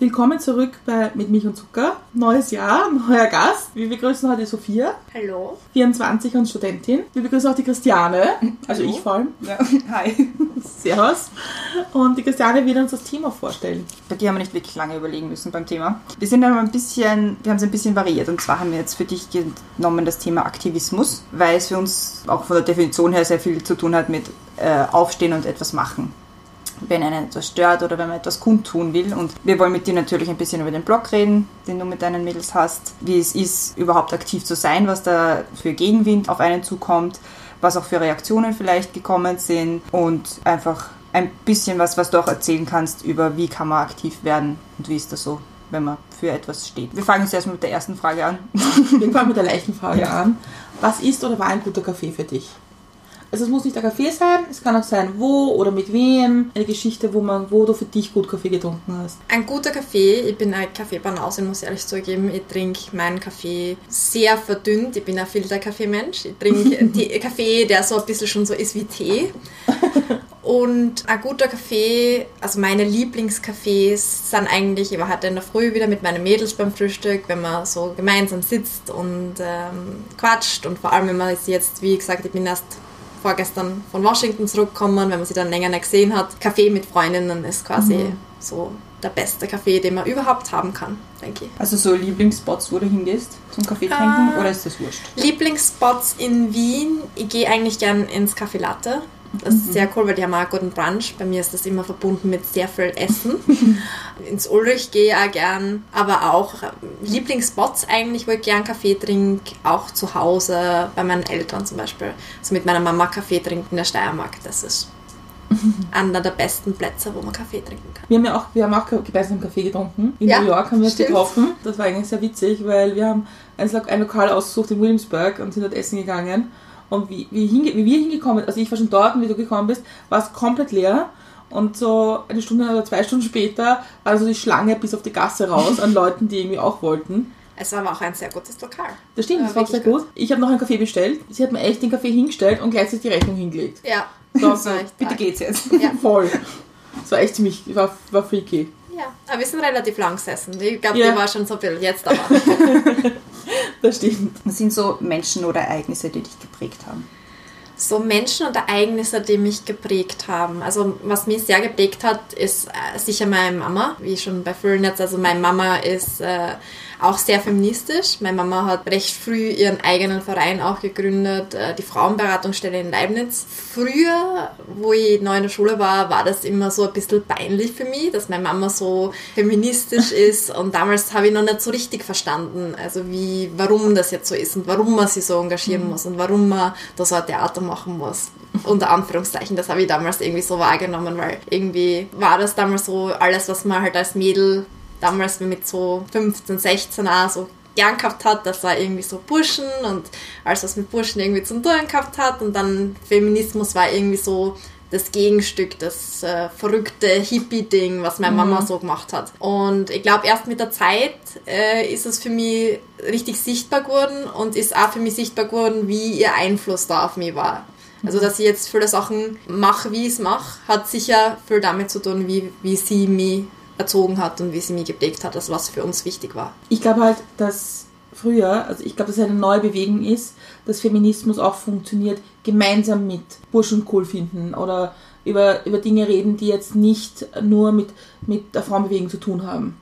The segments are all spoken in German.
Willkommen zurück bei Mit Milch und Zucker. Neues Jahr, neuer Gast. Wir begrüßen heute Sophia, Hallo. 24 und Studentin. Wir begrüßen auch die Christiane, also ich vor allem. Ja, hi. Servus. Und die Christiane wird uns das Thema vorstellen. Bei dir haben wir nicht wirklich lange überlegen müssen beim Thema. Wir sind aber ein bisschen, wir haben es ein bisschen variiert. Und zwar haben wir jetzt für dich genommen das Thema Aktivismus, weil es für uns auch von der Definition her sehr viel zu tun hat mit äh, Aufstehen und etwas machen. Wenn einen etwas stört oder wenn man etwas kundtun will. Und wir wollen mit dir natürlich ein bisschen über den Blog reden, den du mit deinen Mädels hast, wie es ist, überhaupt aktiv zu sein, was da für Gegenwind auf einen zukommt, was auch für Reaktionen vielleicht gekommen sind und einfach ein bisschen was, was du auch erzählen kannst über wie kann man aktiv werden und wie ist das so, wenn man für etwas steht. Wir fangen jetzt erstmal mit der ersten Frage an. Wir fangen mit der leichten Frage an. Was ist oder war ein guter Kaffee für dich? Also es muss nicht der Kaffee sein, es kann auch sein, wo oder mit wem. Eine Geschichte, wo man, wo du für dich gut Kaffee getrunken hast. Ein guter Kaffee. Ich bin eine Kaffeebanause, muss ich ehrlich zugeben. Ich trinke meinen Kaffee sehr verdünnt. Ich bin ein Filterkaffee-Mensch. Ich trinke Kaffee, der so ein bisschen schon so ist wie Tee. Und ein guter Kaffee, also meine Lieblingscafés sind eigentlich, ich war heute in der Früh wieder mit meinen Mädels beim Frühstück, wenn man so gemeinsam sitzt und ähm, quatscht und vor allem, wenn man jetzt, wie gesagt, ich bin erst vorgestern von Washington zurückgekommen, wenn man sie dann länger nicht gesehen hat. Kaffee mit Freundinnen ist quasi so der beste Kaffee, den man überhaupt haben kann, denke ich. Also so Lieblingsspots, wo du hingehst zum Kaffee trinken Ah. oder ist das wurscht? Lieblingsspots in Wien, ich gehe eigentlich gern ins Café Latte. Das ist sehr cool, weil die haben auch einen guten Brunch. Bei mir ist das immer verbunden mit sehr viel Essen. ins Ulrich gehe ich auch gern, aber auch ähm, Lieblingsspots eigentlich, wo ich gern Kaffee trinke, auch zu Hause, bei meinen Eltern zum Beispiel. Also mit meiner Mama Kaffee trinken in der Steiermark, das ist einer der besten Plätze, wo man Kaffee trinken kann. Wir haben ja auch, wir haben auch gemeinsam Kaffee getrunken. In Ja, New York haben wir uns stimmt. getroffen. Das war eigentlich sehr witzig, weil wir haben ein Lokal ausgesucht in Williamsburg und sind dort essen gegangen. Und wie, wie, hinge, wie wir hingekommen also ich war schon dort und wie du gekommen bist, war es komplett leer. Und so eine Stunde oder zwei Stunden später war so die Schlange bis auf die Gasse raus an Leuten, die irgendwie auch wollten. Es war aber auch ein sehr gutes Lokal. Das stimmt, das Ja, war sehr wirklich gut. Ich habe noch einen Kaffee bestellt. Sie hat mir echt den Kaffee hingestellt und gleichzeitig die Rechnung hingelegt. Ja, So, das war echt Bitte arg. geht's jetzt. Ja. Voll. Das war echt ziemlich, war, war freaky. Ja, aber wir sind relativ lang gesessen. Ich glaube, Ja. die war schon so viel jetzt aber. Das stimmt. Was sind so Menschen oder Ereignisse, die dich geprägt haben? So Menschen und Ereignisse, die mich geprägt haben. Also was mich sehr geprägt hat, ist äh, sicher meine Mama, wie schon bei vielen jetzt. Also meine Mama ist äh, auch sehr feministisch. Meine Mama hat recht früh ihren eigenen Verein auch gegründet, äh, die Frauenberatungsstelle in Leibniz. Früher, wo ich neu in der Schule war, war das immer so ein bisschen peinlich für mich, dass meine Mama so feministisch ist. Und damals habe ich noch nicht so richtig verstanden, also wie, warum das jetzt so ist und warum man sich so engagieren muss und warum man da so ein Theater machen muss. Unter Anführungszeichen, das habe ich damals irgendwie so wahrgenommen, weil irgendwie war das damals so alles, was man halt als Mädel damals mit so 15, 16 auch so gern gehabt hat, das war irgendwie so Burschen und alles, was mit Burschen irgendwie zum Tun gehabt hat und dann Feminismus war irgendwie so das Gegenstück, das äh, verrückte Hippie-Ding, was meine Mama so gemacht hat. Und ich glaube, erst mit der Zeit äh, ist es für mich richtig sichtbar geworden und ist auch für mich sichtbar geworden, wie ihr Einfluss da auf mich war. Also, dass ich jetzt viele Sachen mache, wie ich es mache, hat sicher viel damit zu tun, wie, wie sie mich erzogen hat und wie sie mich geprägt hat, also was für uns wichtig war. Ich glaube halt, dass früher, also ich glaube, dass eine neue Bewegung ist, dass Feminismus auch funktioniert, gemeinsam mit Burschen cool finden oder über, über Dinge reden, die jetzt nicht nur mit, mit der Frauenbewegung zu tun haben.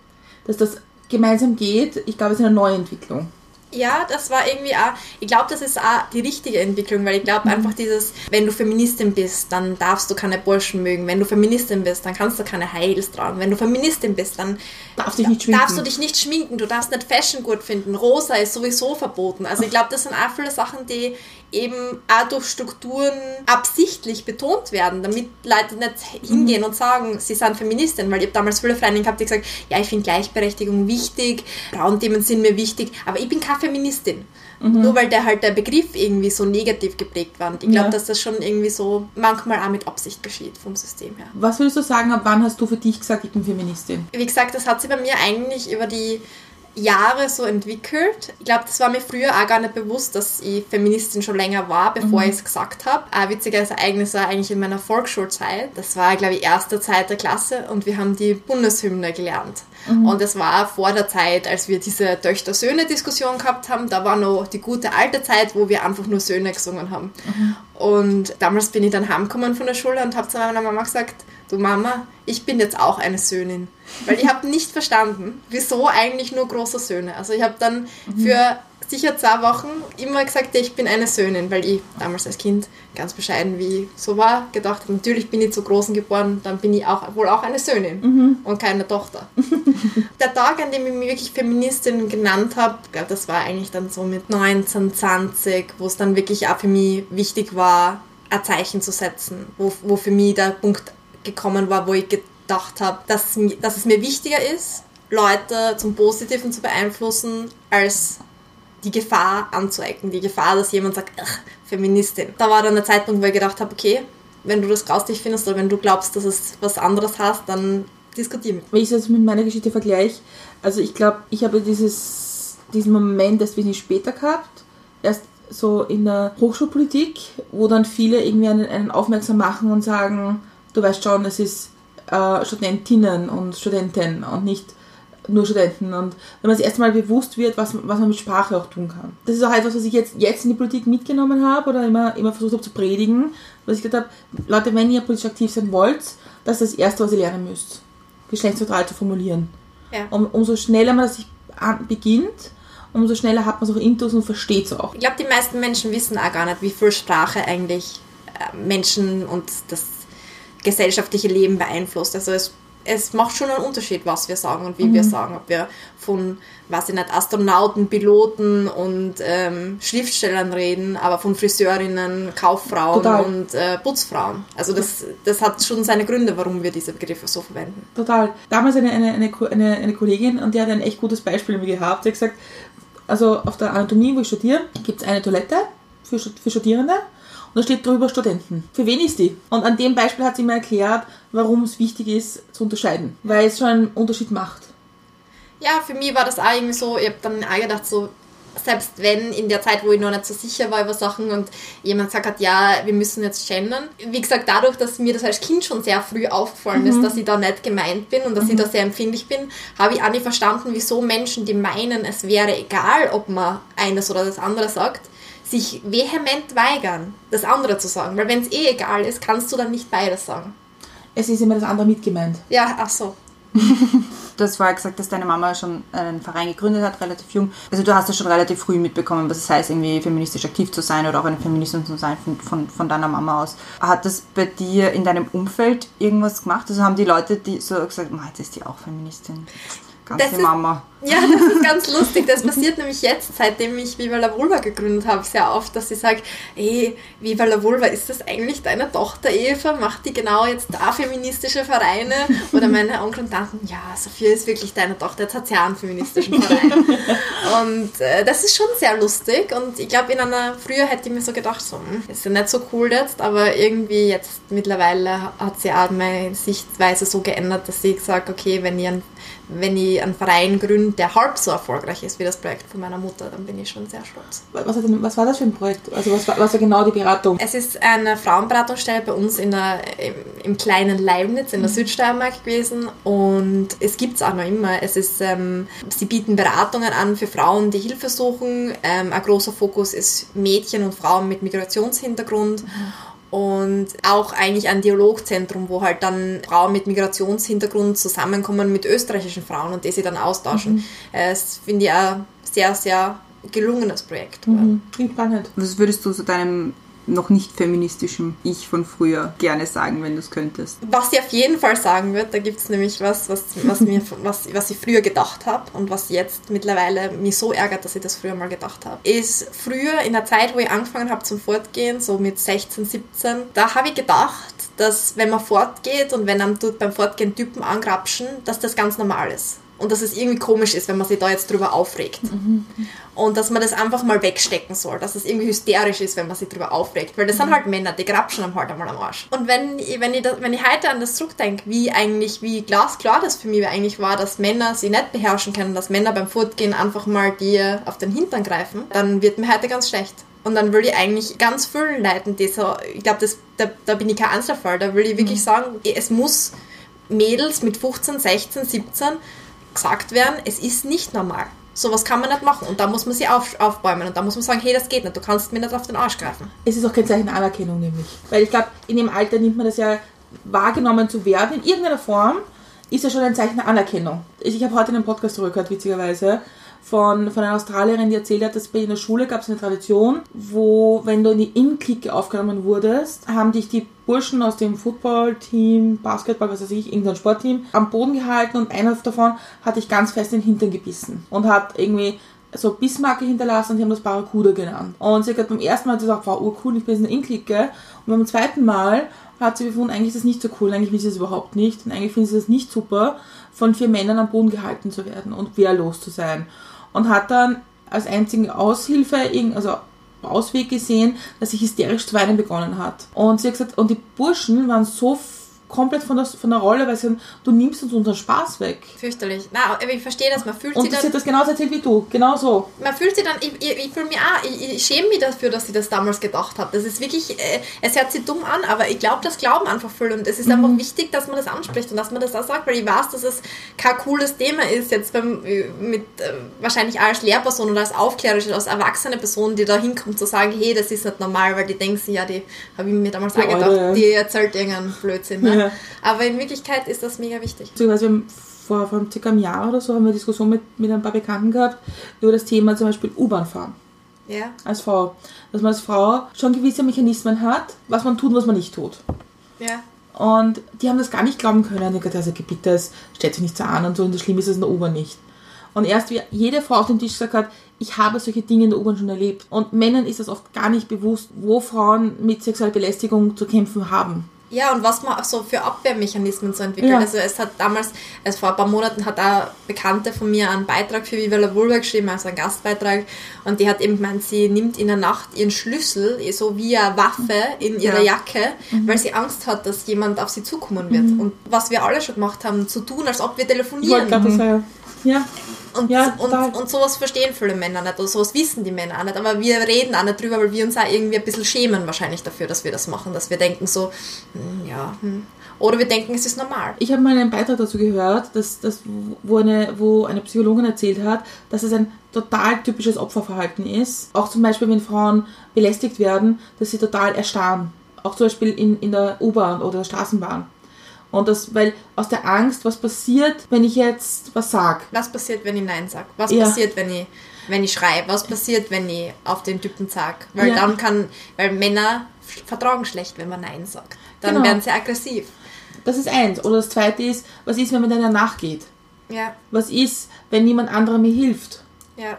Dass das gemeinsam geht, ich glaube, ist eine neue Entwicklung. Ja, das war irgendwie auch, ich glaube, das ist auch die richtige Entwicklung, weil ich glaube einfach dieses, wenn du Feministin bist, dann darfst du keine Burschen mögen. Wenn du Feministin bist, dann kannst du keine Heils tragen. Wenn du Feministin bist, dann Darfst dich nicht schminken. darfst du dich nicht schminken, du darfst nicht Fashion gut finden. Rosa ist sowieso verboten. Also ich glaube, das sind auch viele Sachen, die eben auch durch Strukturen absichtlich betont werden, damit Leute nicht hingehen und sagen, sie sind Feministin, weil ich habe damals viele Freundinnen gehabt, die gesagt, ja, ich finde Gleichberechtigung wichtig, Frauenthemen sind mir wichtig, aber ich bin keine Feministin. Nur weil der halt der Begriff irgendwie so negativ geprägt war. Und ich glaube, Ja. dass das schon irgendwie so manchmal auch mit Absicht geschieht vom System her. Was würdest du sagen, ab wann hast du für dich gesagt, ich bin Feministin? Wie gesagt, das hat sich bei mir eigentlich über die Jahre so entwickelt. Ich glaube, das war mir früher auch gar nicht bewusst, dass ich Feministin schon länger war, bevor ich es gesagt habe. Ein witziges Ereignis war eigentlich in meiner Volksschulzeit. Das war, glaube ich, erste, zweite Klasse und wir haben die Bundeshymne gelernt. Und das war vor der Zeit, als wir diese Töchter-Söhne-Diskussion gehabt haben. Da war noch die gute alte Zeit, wo wir einfach nur Söhne gesungen haben. Und damals bin ich dann heimgekommen von der Schule und habe zu meiner Mama gesagt, du Mama, ich bin jetzt auch eine Söhnin. Weil ich habe nicht verstanden, wieso eigentlich nur große Söhne. Also ich habe dann für sicher zwei Wochen immer gesagt, ich bin eine Söhnin, weil ich damals als Kind ganz bescheiden wie ich so war, gedacht habe, natürlich bin ich zu Großen geboren, dann bin ich auch wohl auch eine Söhnin und keine Tochter. Der Tag, an dem ich mich wirklich Feministin genannt habe, ich glaube, das war eigentlich dann so mit 19, 20, wo es dann wirklich auch für mich wichtig war, ein Zeichen zu setzen, wo, wo für mich der Punkt gekommen war, wo ich gedacht habe, dass, dass es mir wichtiger ist, Leute zum Positiven zu beeinflussen, als die Gefahr anzuecken, die Gefahr, dass jemand sagt, ach, Feministin. Da war dann der Zeitpunkt, wo ich gedacht habe, okay, wenn du das grauslich findest oder wenn du glaubst, dass es was anderes hast, dann diskutier mit. Wenn ich das mit meiner Geschichte vergleiche, also ich glaube, ich habe dieses, diesen Moment erst wenig später gehabt, erst so in der Hochschulpolitik, wo dann viele irgendwie einen, einen aufmerksam machen und sagen, du weißt schon, es ist äh, Studentinnen und Studenten und nicht nur Studenten. Und wenn man das erste Mal bewusst wird, was, was man mit Sprache auch tun kann. Das ist auch etwas, was ich jetzt, jetzt in die Politik mitgenommen habe oder immer, immer versucht habe zu predigen, was ich gesagt habe, Leute, wenn ihr politisch aktiv sein wollt, das ist das Erste, was ihr lernen müsst geschlechtsneutral zu formulieren. Ja. Um, umso schneller man das sich an, beginnt, umso schneller hat man es auch intus und versteht es auch. Ich glaube, die meisten Menschen wissen auch gar nicht, wie viel Sprache eigentlich äh, Menschen und das gesellschaftliche Leben beeinflusst. Also es, es macht schon einen Unterschied, was wir sagen und wie wir sagen. Ob wir von, weiß ich nicht, Astronauten, Piloten und ähm, Schriftstellern reden, aber von Friseurinnen, Kauffrauen Total. und äh, Putzfrauen. Also das, das hat schon seine Gründe, warum wir diese Begriffe so verwenden. Total. Damals eine, eine, eine, eine, eine Kollegin und die hat ein echt gutes Beispiel mir gehabt. Die hat gesagt, also auf der Anatomie, wo ich studiere, gibt es eine Toilette für, für Studierende da steht drüber Studenten. Für wen ist die? Und an dem Beispiel hat sie mir erklärt, warum es wichtig ist zu unterscheiden, weil es schon einen Unterschied macht. Ja, für mich war das auch irgendwie so, ich habe dann auch gedacht, so, selbst wenn in der Zeit, wo ich noch nicht so sicher war über Sachen und jemand gesagt hat, ja, wir müssen jetzt gendern. Wie gesagt, dadurch, dass mir das als Kind schon sehr früh aufgefallen ist, dass ich da nicht gemeint bin und dass ich da sehr empfindlich bin, habe ich auch nicht verstanden, wieso Menschen, die meinen, es wäre egal, ob man eines oder das andere sagt, sich vehement weigern, das andere zu sagen. Weil wenn es eh egal ist, kannst du dann nicht beides sagen. Es ist immer das andere mitgemeint. Ja, ach so. Du hast vorher gesagt, dass deine Mama schon einen Verein gegründet hat, relativ jung. Also du hast ja schon relativ früh mitbekommen, was es heißt, irgendwie feministisch aktiv zu sein oder auch eine Feministin zu sein von, von, von deiner Mama aus. Hat das bei dir in deinem Umfeld irgendwas gemacht? Also haben die Leute die so gesagt, "Ma, jetzt ist die auch Feministin. Ganze Das ist- Mama. Ja, das ist ganz lustig. Das passiert nämlich jetzt, seitdem ich Viva la Vulva gegründet habe, sehr oft, dass sie sagt, ey, Viva la Vulva, ist das eigentlich deine Tochter Eva? Macht die genau jetzt da feministische Vereine? Oder meine Onkel und Tanten, ja, Sophia ist wirklich deine Tochter, jetzt hat sie einen feministischen Verein. Und äh, das ist schon sehr lustig und ich glaube, in einer, früher hätte ich mir so gedacht, so, hm, ist ja nicht so cool jetzt, aber irgendwie jetzt mittlerweile hat sie auch meine Sichtweise so geändert, dass sie gesagt okay, wenn ich, ein, wenn ich einen Verein gründe, der halb so erfolgreich ist wie das Projekt von meiner Mutter, dann bin ich schon sehr stolz. Was, was war das für ein Projekt? Also was war, was war genau die Beratung? Es ist eine Frauenberatungsstelle bei uns in der, im, im kleinen Leibniz in der Südsteiermark gewesen und es gibt es auch noch immer. Es ist, ähm, sie bieten Beratungen an für Frauen, die Hilfe suchen. Ähm, ein großer Fokus ist Mädchen und Frauen mit Migrationshintergrund. Und auch eigentlich ein Dialogzentrum, wo halt dann Frauen mit Migrationshintergrund zusammenkommen mit österreichischen Frauen und die sie dann austauschen. Äh, Das finde ich ein sehr, sehr gelungenes Projekt. Mhm. Klingt spannend. Was würdest du so deinem noch nicht feministischem Ich von früher gerne sagen, wenn du es könntest? Was sie auf jeden Fall sagen wird, da gibt es nämlich was, was, was, mir, was, was ich früher gedacht habe und was jetzt mittlerweile mich so ärgert, dass ich das früher mal gedacht habe, ist früher in der Zeit, wo ich angefangen habe zum Fortgehen, so mit 16, 17, da habe ich gedacht, dass wenn man fortgeht und wenn einem beim Fortgehen Typen angrapschen, dass das ganz normal ist. Und dass es irgendwie komisch ist, wenn man sich da jetzt drüber aufregt. Und dass man das einfach mal wegstecken soll. Dass es irgendwie hysterisch ist, wenn man sich drüber aufregt. Weil das sind halt Männer, die grapschen einem halt einmal am Arsch. Und wenn, ich- wenn, ich, das, wenn ich heute an das zurückdenke, wie eigentlich, wie glasklar das für mich eigentlich war, dass Männer sie nicht beherrschen können, dass Männer beim Fortgehen einfach mal dir auf den Hintern greifen, dann wird mir heute ganz schlecht. Und dann will ich eigentlich ganz vielen Leuten, die so, ich glaube, da, da bin ich kein Einzelfall, da will ich wirklich sagen, es muss Mädels mit 15, 16, 17 gesagt werden, es ist nicht normal. Sowas kann man nicht machen und da muss man sie auf, aufbäumen und da muss man sagen, hey, das geht nicht, du kannst mir nicht auf den Arsch greifen. Es ist auch kein Zeichen Anerkennung nämlich. Weil ich glaube, in dem Alter nimmt man das ja wahrgenommen zu werden, in irgendeiner Form, ist ja schon ein Zeichen der Anerkennung. Ich habe heute einen Podcast zurückgehört, witzigerweise, von, von einer Australierin, die erzählt hat, dass bei ihr in der Schule gab es eine Tradition, wo, wenn du in die In-Clique aufgenommen wurdest, haben dich die Burschen aus dem Football-Team, Basketball, was weiß ich, irgendein Sportteam, am Boden gehalten und einer davon hat dich ganz fest in den Hintern gebissen und hat irgendwie so Bismarcke hinterlassen und die haben das Barracuda genannt. Und sie hat gesagt, beim ersten Mal hat sie gesagt, wow, urcool, ich bin jetzt in der In-Clique. Und beim zweiten Mal hat sie gefunden, eigentlich ist das nicht so cool, eigentlich will sie das überhaupt nicht. Und eigentlich findet sie das nicht super, von vier Männern am Boden gehalten zu werden und wehrlos zu sein. Und hat dann als einzige Aushilfe, also Ausweg gesehen, dass sie hysterisch zu weinen begonnen hat. Und sie hat gesagt, und die Burschen waren so komplett von der, von der Rolle, weil sie sagen, du nimmst uns unseren Spaß weg. Fürchterlich. Na, ich verstehe das, man fühlt Und sich sie dann hat das genauso erzählt wie du, genau so. man fühlt sich dann, ich, ich, ich fühle mich auch, ich, ich schäme mich dafür, dass ich das damals gedacht habe. Das ist wirklich, äh, es hört sich dumm an, aber ich glaube, das glauben einfach viele und es ist einfach wichtig, dass man das anspricht und dass man das auch sagt, weil ich weiß, dass es kein cooles Thema ist, jetzt beim, äh, mit, äh, wahrscheinlich als Lehrperson oder als aufklärerische, als erwachsene Person, die da hinkommt, zu sagen, hey, das ist nicht normal, weil die denken sich, ja, die habe ich mir damals Die auch gedacht, Eure, ja. die erzählt irgendeinen Blödsinn. Ne? Ja. Aber in Wirklichkeit ist das mega wichtig. Beziehungsweise wir haben vor, vor circa einem Jahr oder so haben wir eine Diskussion mit, mit ein paar Bekannten gehabt über das Thema zum Beispiel U-Bahn fahren Ja. als Frau. Dass man als Frau schon gewisse Mechanismen hat, was man tut und was man nicht tut. Ja. Und die haben das gar nicht glauben können. Ich dachte, also bitte, es stellt sich nicht so an und so, und das Schlimme ist es in der U-Bahn nicht. Und erst wie jede Frau auf dem Tisch gesagt hat, ich habe solche Dinge in der U-Bahn schon erlebt. Und Männern ist das oft gar nicht bewusst, wo Frauen mit sexueller Belästigung zu kämpfen haben. Ja, und was man auch so für Abwehrmechanismen so entwickelt. Ja. Also es hat damals, also vor ein paar Monaten hat auch Bekannte von mir einen Beitrag für Viva la Vulva geschrieben, also einen Gastbeitrag. Und die hat eben gemeint, sie nimmt in der Nacht ihren Schlüssel, so wie eine Waffe, in ihre Ja. Jacke, weil sie Angst hat, dass jemand auf sie zukommen wird. Und was wir alle schon gemacht haben, zu tun, als ob wir Ich telefonieren. gerade das sagen. Ja. Und, Ja, und, und sowas verstehen viele Männer nicht oder sowas wissen die Männer auch nicht. Aber wir reden auch nicht drüber, weil wir uns auch irgendwie ein bisschen schämen wahrscheinlich dafür, dass wir das machen. Dass wir denken so, hm, ja, hm. Oder wir denken, es ist normal. Ich habe mal einen Beitrag dazu gehört, dass, dass, wo, eine, wo eine Psychologin erzählt hat, dass es ein total typisches Opferverhalten ist. Auch zum Beispiel, wenn Frauen belästigt werden, dass sie total erstarren. Auch zum Beispiel in, in der U-Bahn oder der Straßenbahn. Und das, weil aus der Angst, was passiert, wenn ich jetzt was sag. Was passiert, wenn ich Nein sage? Was Ja. passiert, wenn ich, wenn ich schreie? Was passiert, wenn ich auf den Typen sag? Weil Ja. dann kann, weil Männer vertragen schlecht, wenn man Nein sagt. Dann Genau. werden sie aggressiv. Das ist eins. Oder das zweite ist, was ist, wenn man deiner nachgeht? Ja, Was ist, wenn niemand anderer mir hilft? ja.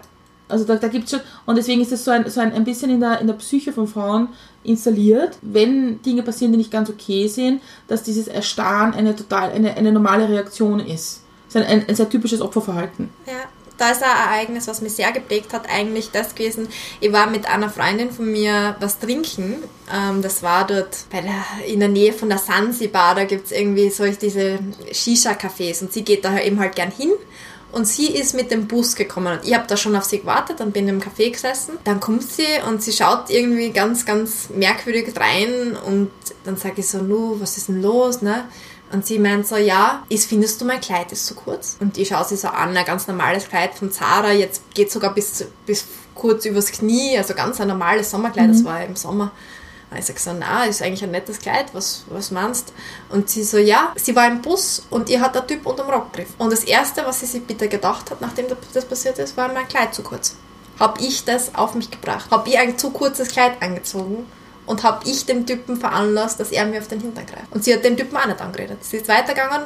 Also da, da gibt es schon, und deswegen ist es so ein, so ein, ein bisschen in der, in der Psyche von Frauen installiert, wenn Dinge passieren, die nicht ganz okay sind, dass dieses Erstarren eine total, eine, eine normale Reaktion ist. Das ist ein, ein, ein sehr typisches Opferverhalten. Ja, da ist ein Ereignis, was mich sehr geprägt hat, eigentlich das gewesen. Ich war mit einer Freundin von mir was trinken. Ähm, das war dort der, in der Nähe von der Sansibar. Da gibt es irgendwie so diese Shisha-Cafés und sie geht da eben halt gern hin. Und sie ist mit dem Bus gekommen und ich habe da schon auf sie gewartet und bin im Café gesessen. Dann kommt sie und sie schaut irgendwie ganz, ganz merkwürdig rein und dann sage ich so, nu, was ist denn los, ne? Und sie meint so, ja, ist, findest du mein Kleid ist zu kurz? Und ich schaue sie so an, ein ganz normales Kleid von Zara, jetzt geht sogar bis, bis kurz übers Knie, also ganz ein normales Sommerkleid, das war im Sommer. Und ich sag so, na, ist eigentlich ein nettes Kleid, was, was meinst? Und sie so, ja, sie war im Bus und ihr hat der Typ unterm Rock griff. Und das Erste, was sie sich bitte gedacht hat, nachdem das passiert ist, war mein Kleid zu kurz. Hab ich das auf mich gebracht? Hab ich ein zu kurzes Kleid angezogen? und habe ich dem Typen veranlasst, dass er mir auf den Hintern greift. Und sie hat den Typen auch nicht angeredet. Sie ist weitergegangen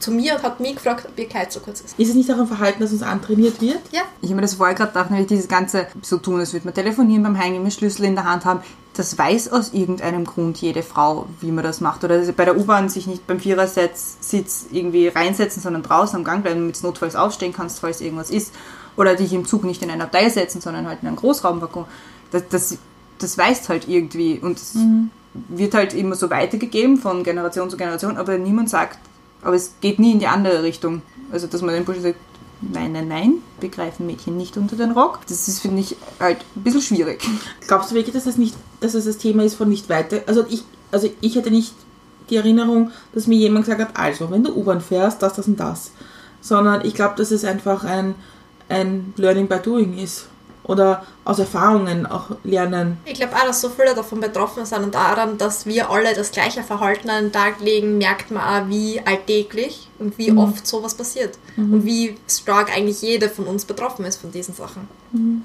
zu mir und hat mich gefragt, ob ihr Kleid so kurz ist. Ist es nicht auch ein Verhalten, das uns antrainiert wird? Ja, Ich habe mir das vorher gerade gedacht, nämlich dieses ganze so tun, als würde man telefonieren beim Heimgehen mit Schlüssel in der Hand haben. Das weiß aus irgendeinem Grund jede Frau, wie man das macht. Oder bei der U-Bahn sich nicht beim Vierersitz Sitz irgendwie reinsetzen, sondern draußen am Gang bleiben, damit du notfalls aufstehen kannst, falls irgendwas ist. Oder dich im Zug nicht in ein Abteil setzen, sondern halt in einen Großraumwaggon. Das, das, das weißt halt irgendwie. Und es wird halt immer so weitergegeben von Generation zu Generation, aber niemand sagt, aber es geht nie in die andere Richtung. Also, dass man den Burschen sagt, nein, nein, nein, wir greifen Mädchen nicht unter den Rock. Das ist, finde ich, halt ein bisschen schwierig. Glaubst du wirklich, dass das nicht, dass das das Thema ist von nicht weiter? Also ich, also ich hätte nicht die Erinnerung, dass mir jemand gesagt hat, also wenn du U-Bahn fährst, das, das und das. Sondern ich glaube, dass es einfach ein, ein Learning by Doing ist. Oder aus Erfahrungen auch lernen. Ich glaube auch, dass so viele davon betroffen sind und daran, dass wir alle das gleiche Verhalten an den Tag legen, merkt man auch, wie alltäglich und wie oft sowas passiert. Und wie stark eigentlich jede von uns betroffen ist von diesen Sachen.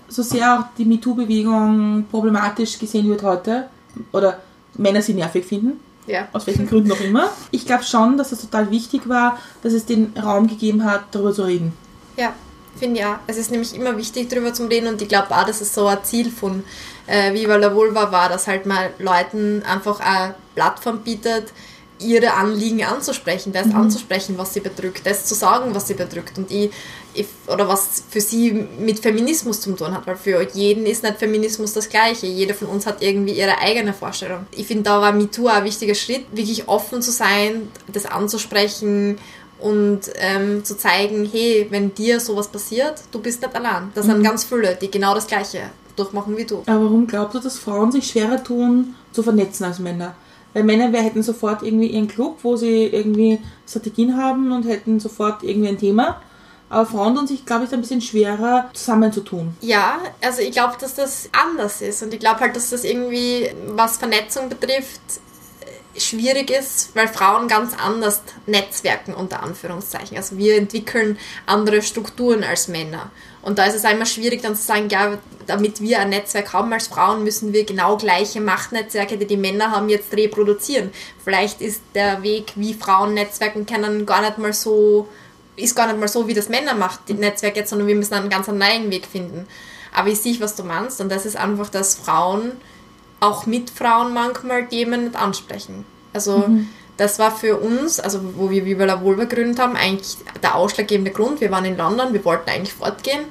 So sehr auch die MeToo-Bewegung problematisch gesehen wird heute, oder Männer sie nervig finden, Ja. aus welchen Gründen auch immer. Ich glaube schon, dass es total wichtig war, dass es den Raum gegeben hat, darüber zu reden. Ja, finde auch. Es ist nämlich immer wichtig, darüber zu reden und ich glaube auch, dass es so ein Ziel von äh, Viva la Vulva war, dass halt mal Leuten einfach eine Plattform bietet, ihre Anliegen anzusprechen, das anzusprechen, was sie bedrückt, das zu sagen, was sie bedrückt und ich, ich, oder was für sie mit Feminismus zu tun hat, weil für jeden ist nicht Feminismus das Gleiche. Jeder von uns hat irgendwie ihre eigene Vorstellung. Ich finde, da war MeToo ein wichtiger Schritt, wirklich offen zu sein, das anzusprechen und ähm, zu zeigen, hey, wenn dir sowas passiert, du bist nicht allein. Das sind ganz viele, die genau das Gleiche durchmachen wie du. Aber warum glaubst du, dass Frauen sich schwerer tun, zu vernetzen als Männer? Weil Männer wir hätten sofort irgendwie ihren Club, wo sie irgendwie Strategien haben und hätten sofort irgendwie ein Thema. Aber Frauen tun sich, glaube ich, ein bisschen schwerer zusammenzutun. Ja, also ich glaube, dass das anders ist und ich glaube halt, dass das irgendwie, was Vernetzung betrifft, schwierig ist, weil Frauen ganz anders netzwerken, unter Anführungszeichen. Also wir entwickeln andere Strukturen als Männer. Und da ist es einmal schwierig dann zu sagen, ja, damit wir ein Netzwerk haben als Frauen, müssen wir genau gleiche Machtnetzwerke, die die Männer haben, jetzt reproduzieren. Vielleicht ist der Weg, wie Frauen netzwerken können, gar nicht mal so, ist gar nicht mal so, wie das Männer macht, die Netzwerke jetzt, sondern wir müssen einen ganz neuen Weg finden. Aber ich sehe, was du meinst und das ist einfach, dass Frauen auch mit Frauen manchmal Themen nicht ansprechen. Also das war für uns, also wo wir Viva la Vulva gegründet haben, eigentlich der ausschlaggebende Grund. Wir waren in London, wir wollten eigentlich fortgehen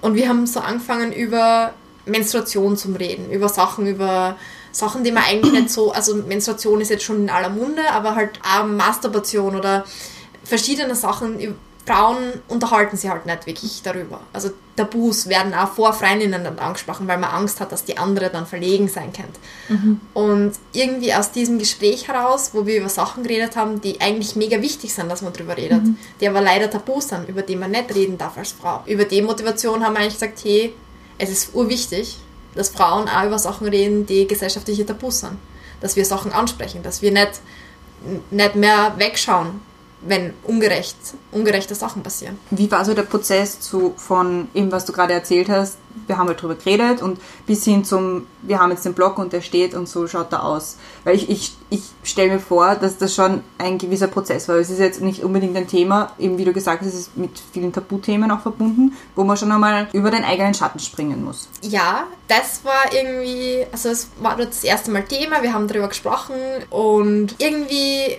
und wir haben so angefangen über Menstruation zu reden, über Sachen, über Sachen, die man eigentlich nicht so, also Menstruation ist jetzt schon in aller Munde, aber halt auch Masturbation oder verschiedene Sachen. Frauen unterhalten sich halt nicht wirklich darüber. Also Tabus werden auch vor Freundinnen dann angesprochen, weil man Angst hat, dass die andere dann verlegen sein könnte. Und irgendwie aus diesem Gespräch heraus, wo wir über Sachen geredet haben, die eigentlich mega wichtig sind, dass man darüber redet, die aber leider Tabus sind, über die man nicht reden darf als Frau. Über die Motivation haben wir eigentlich gesagt, hey, es ist urwichtig, dass Frauen auch über Sachen reden, die gesellschaftliche Tabus sind. Dass wir Sachen ansprechen, dass wir nicht, nicht mehr wegschauen, wenn ungerecht, ungerechte Sachen passieren. Wie war so der Prozess zu, von eben, was du gerade erzählt hast, wir haben halt drüber geredet und bis hin zum, wir haben jetzt den Blog und der steht und so schaut er aus. Weil ich, ich, ich stelle mir vor, dass das schon ein gewisser Prozess war. Es ist jetzt nicht unbedingt ein Thema, eben wie du gesagt hast, es ist mit vielen Tabuthemen auch verbunden, wo man schon einmal über den eigenen Schatten springen muss. Ja, das war irgendwie, also es war das erste Mal Thema, wir haben darüber gesprochen und irgendwie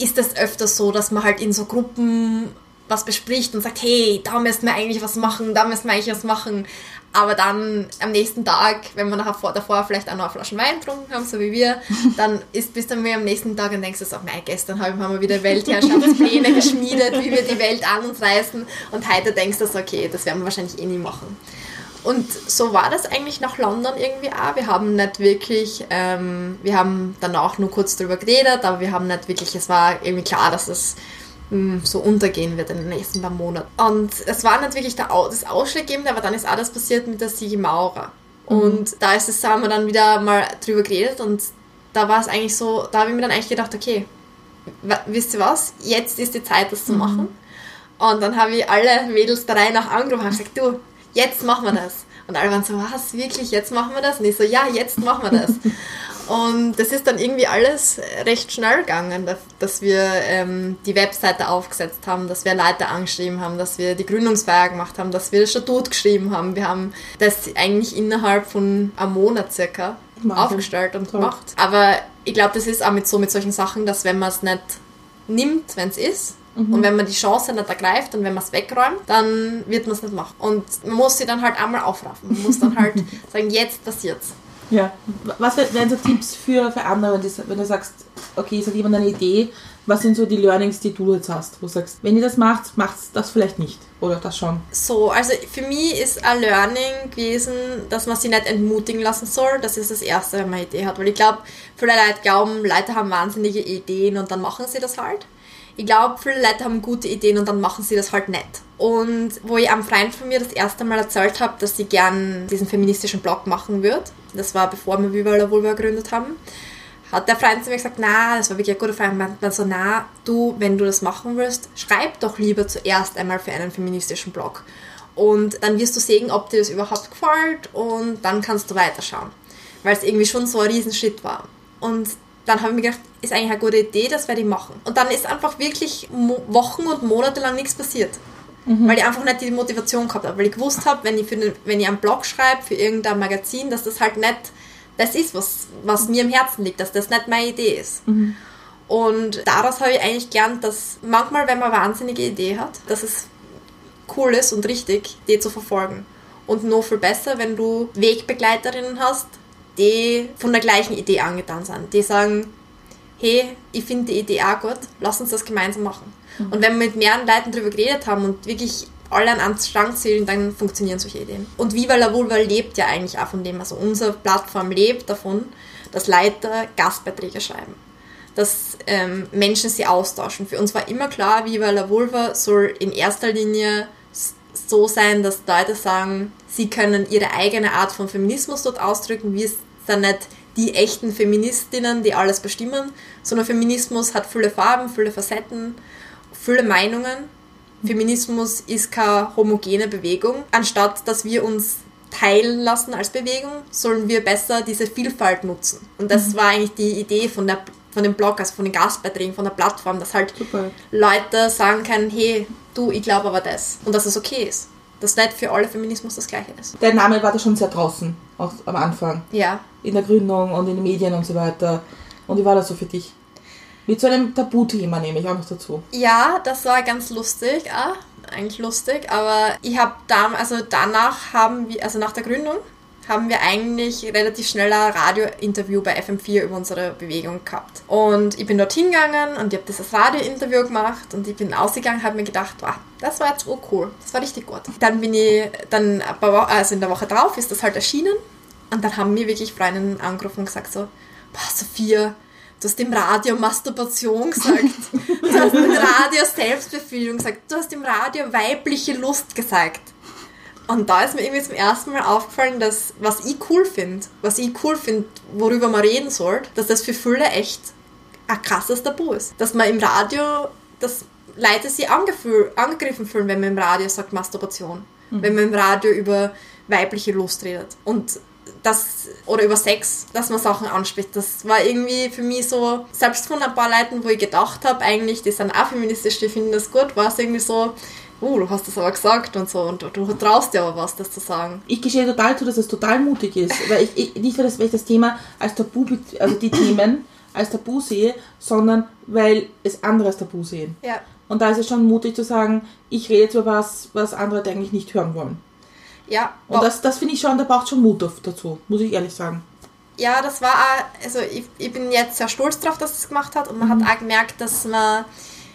ist es öfters so, dass man halt in so Gruppen was bespricht und sagt, hey, da müssen wir eigentlich was machen, da müssen wir eigentlich was machen. Aber dann am nächsten Tag, wenn wir nachher vor, davor vielleicht auch noch eine Flasche Wein getrunken haben, so wie wir, dann ist bis dann wir am nächsten Tag und denkst du so, mei, gestern haben wir wieder Weltherrschaftspläne geschmiedet, wie wir die Welt an uns reißen und heute denkst du so, okay, das werden wir wahrscheinlich eh nie machen. Und so war das eigentlich nach London irgendwie auch. Wir haben nicht wirklich, ähm, wir haben danach nur kurz drüber geredet, aber wir haben nicht wirklich, es war irgendwie klar, dass es mh, so untergehen wird in den nächsten paar Monaten. Und es war nicht wirklich der, das Ausschlaggebende, aber dann ist auch das passiert mit der Sigi Maurer. Und da ist es, haben wir dann wieder mal drüber geredet und da war es eigentlich so, da habe ich mir dann eigentlich gedacht, okay, wisst ihr was, jetzt ist die Zeit, das zu machen. Und dann habe ich alle Mädels der Reihe nach angerufen und gesagt, du, jetzt machen wir das. Und alle waren so, was, wirklich, jetzt machen wir das? Und ich so, ja, jetzt machen wir das. Und das ist dann irgendwie alles recht schnell gegangen, dass, wir ähm, die Webseite aufgesetzt haben, dass wir Leute angeschrieben haben, dass wir die Gründungsfeier gemacht haben, dass wir das Statut geschrieben haben. Wir haben das eigentlich innerhalb von einem Monat circa Wahnsinn. aufgestellt und Toll. gemacht. Aber ich glaube, das ist auch mit so mit solchen Sachen, dass wenn man es nicht nimmt, wenn es ist, Mhm. und wenn man die Chance nicht ergreift und wenn man es wegräumt, dann wird man es nicht machen. Und man muss sie dann halt einmal aufraffen. Man muss dann halt sagen, jetzt passiert's. Ja. Was wär- wären so Tipps für, für andere, wenn du, wenn du sagst, okay, es hat jemand eine Idee, was sind so die Learnings, die du jetzt hast? Wo du sagst, wenn ihr das macht, macht das vielleicht nicht. Oder das schon. So, also für mich ist ein Learning gewesen, dass man sich nicht entmutigen lassen soll. Das ist das Erste, wenn man eine Idee hat. Weil ich glaube, viele Leute glauben, Leute haben wahnsinnige Ideen und dann machen sie das halt. Ich glaube, viele Leute haben gute Ideen und dann machen sie das halt nicht. Und wo ich einem Freund von mir das erste Mal erzählt habe, dass sie gern diesen feministischen Blog machen würde, das war bevor wir Viva la Vulva gegründet haben, hat der Freund zu mir gesagt, na, das war wirklich ein guter Freund, meint man so, na, du, wenn du das machen willst, schreib doch lieber zuerst einmal für einen feministischen Blog. Und dann wirst du sehen, ob dir das überhaupt gefällt und dann kannst du weiterschauen. Weil es irgendwie schon so ein Riesenschritt war. Und dann habe ich mir gedacht, ist eigentlich eine gute Idee, das werde ich machen. Und dann ist einfach wirklich Wochen und Monate lang nichts passiert. Weil ich einfach nicht die Motivation gehabt habe. Weil ich gewusst habe, wenn ich, für eine, wenn ich einen Blog schreibe für irgendein Magazin, dass das halt nicht das ist, was, was mir im Herzen liegt, dass das nicht meine Idee ist. Und daraus habe ich eigentlich gelernt, dass manchmal, wenn man eine wahnsinnige Idee hat, dass es cool ist und richtig, die zu verfolgen. Und noch viel besser, wenn du Wegbegleiterinnen hast, die von der gleichen Idee angetan sind. Die sagen, hey, ich finde die Idee auch gut, lass uns das gemeinsam machen. Und wenn wir mit mehreren Leuten darüber geredet haben und wirklich alle an einen Strang zählen, dann funktionieren solche Ideen. Und Viva la Vulva lebt ja eigentlich auch von dem. Also unsere Plattform lebt davon, dass Leiter Gastbeiträge schreiben. Dass ähm, Menschen sie austauschen. Für uns war immer klar, Viva la Vulva soll in erster Linie so sein, dass Leute sagen, sie können ihre eigene Art von Feminismus dort ausdrücken. Wir sind nicht die echten Feministinnen, die alles bestimmen, sondern Feminismus hat viele Farben, viele Facetten, viele Meinungen. Feminismus ist keine homogene Bewegung. Anstatt dass wir uns teilen lassen als Bewegung, sollen wir besser diese Vielfalt nutzen. Und das war eigentlich die Idee von, der, von dem Blog, also von den Gastbeiträgen, von der Plattform, dass halt Super. Leute sagen können, hey, du, ich glaube aber das. Und dass es okay ist. Dass nicht für alle Feminismus das gleiche ist. Dein Name war da schon sehr draußen, auch am Anfang. Ja. In der Gründung und in den Medien und so weiter. Und wie war das so für dich? Mit so einem Tabuthema nehme ich auch noch dazu. Ja, das war ganz lustig, ah, eigentlich lustig, aber ich habe da, also danach haben wir, also nach der Gründung, haben wir eigentlich relativ schnell ein Radiointerview bei FM4 über unsere Bewegung gehabt. Und ich bin dort hingegangen und ich habe dieses Radiointerview gemacht und ich bin ausgegangen, habe mir gedacht, wow, das war jetzt urcool, das war richtig gut. Dann bin ich, dann also in der Woche drauf ist das halt erschienen und dann haben mir wirklich Freundinnen angerufen und gesagt so, boah, Sophia, du hast im Radio Masturbation gesagt. Du hast im Radio Selbstbefriedigung gesagt. Du hast im Radio weibliche Lust gesagt. Und da ist mir irgendwie zum ersten Mal aufgefallen, dass was ich cool finde, was ich cool finde, worüber man reden soll, dass das für viele echt ein krasses Tabu ist. Dass man im Radio, dass Leute sich angegriffen fühlen, wenn man im Radio sagt Masturbation. Wenn man im Radio über weibliche Lust redet. Und das, oder über Sex, dass man Sachen anspricht. Das war irgendwie für mich so, selbst von ein paar Leuten, wo ich gedacht habe, eigentlich, die sind auch feministisch, die finden das gut, war es irgendwie so, oh, du hast das aber gesagt und so, und du, traust dir aber was, das zu sagen. Ich gestehe total zu, dass es total mutig ist. Weil ich, ich, nicht, weil, das, weil ich das Thema als Tabu, also die Themen als Tabu sehe, sondern weil es andere als Tabu sehen. Ja. Und da ist es schon mutig zu sagen, ich rede jetzt über was, was andere eigentlich nicht hören wollen. Ja, Und das, das finde ich schon, da braucht schon Mut dazu, muss ich ehrlich sagen. ja, das war auch, also ich, ich bin jetzt sehr stolz drauf, dass es gemacht hat und man hat auch gemerkt, dass man,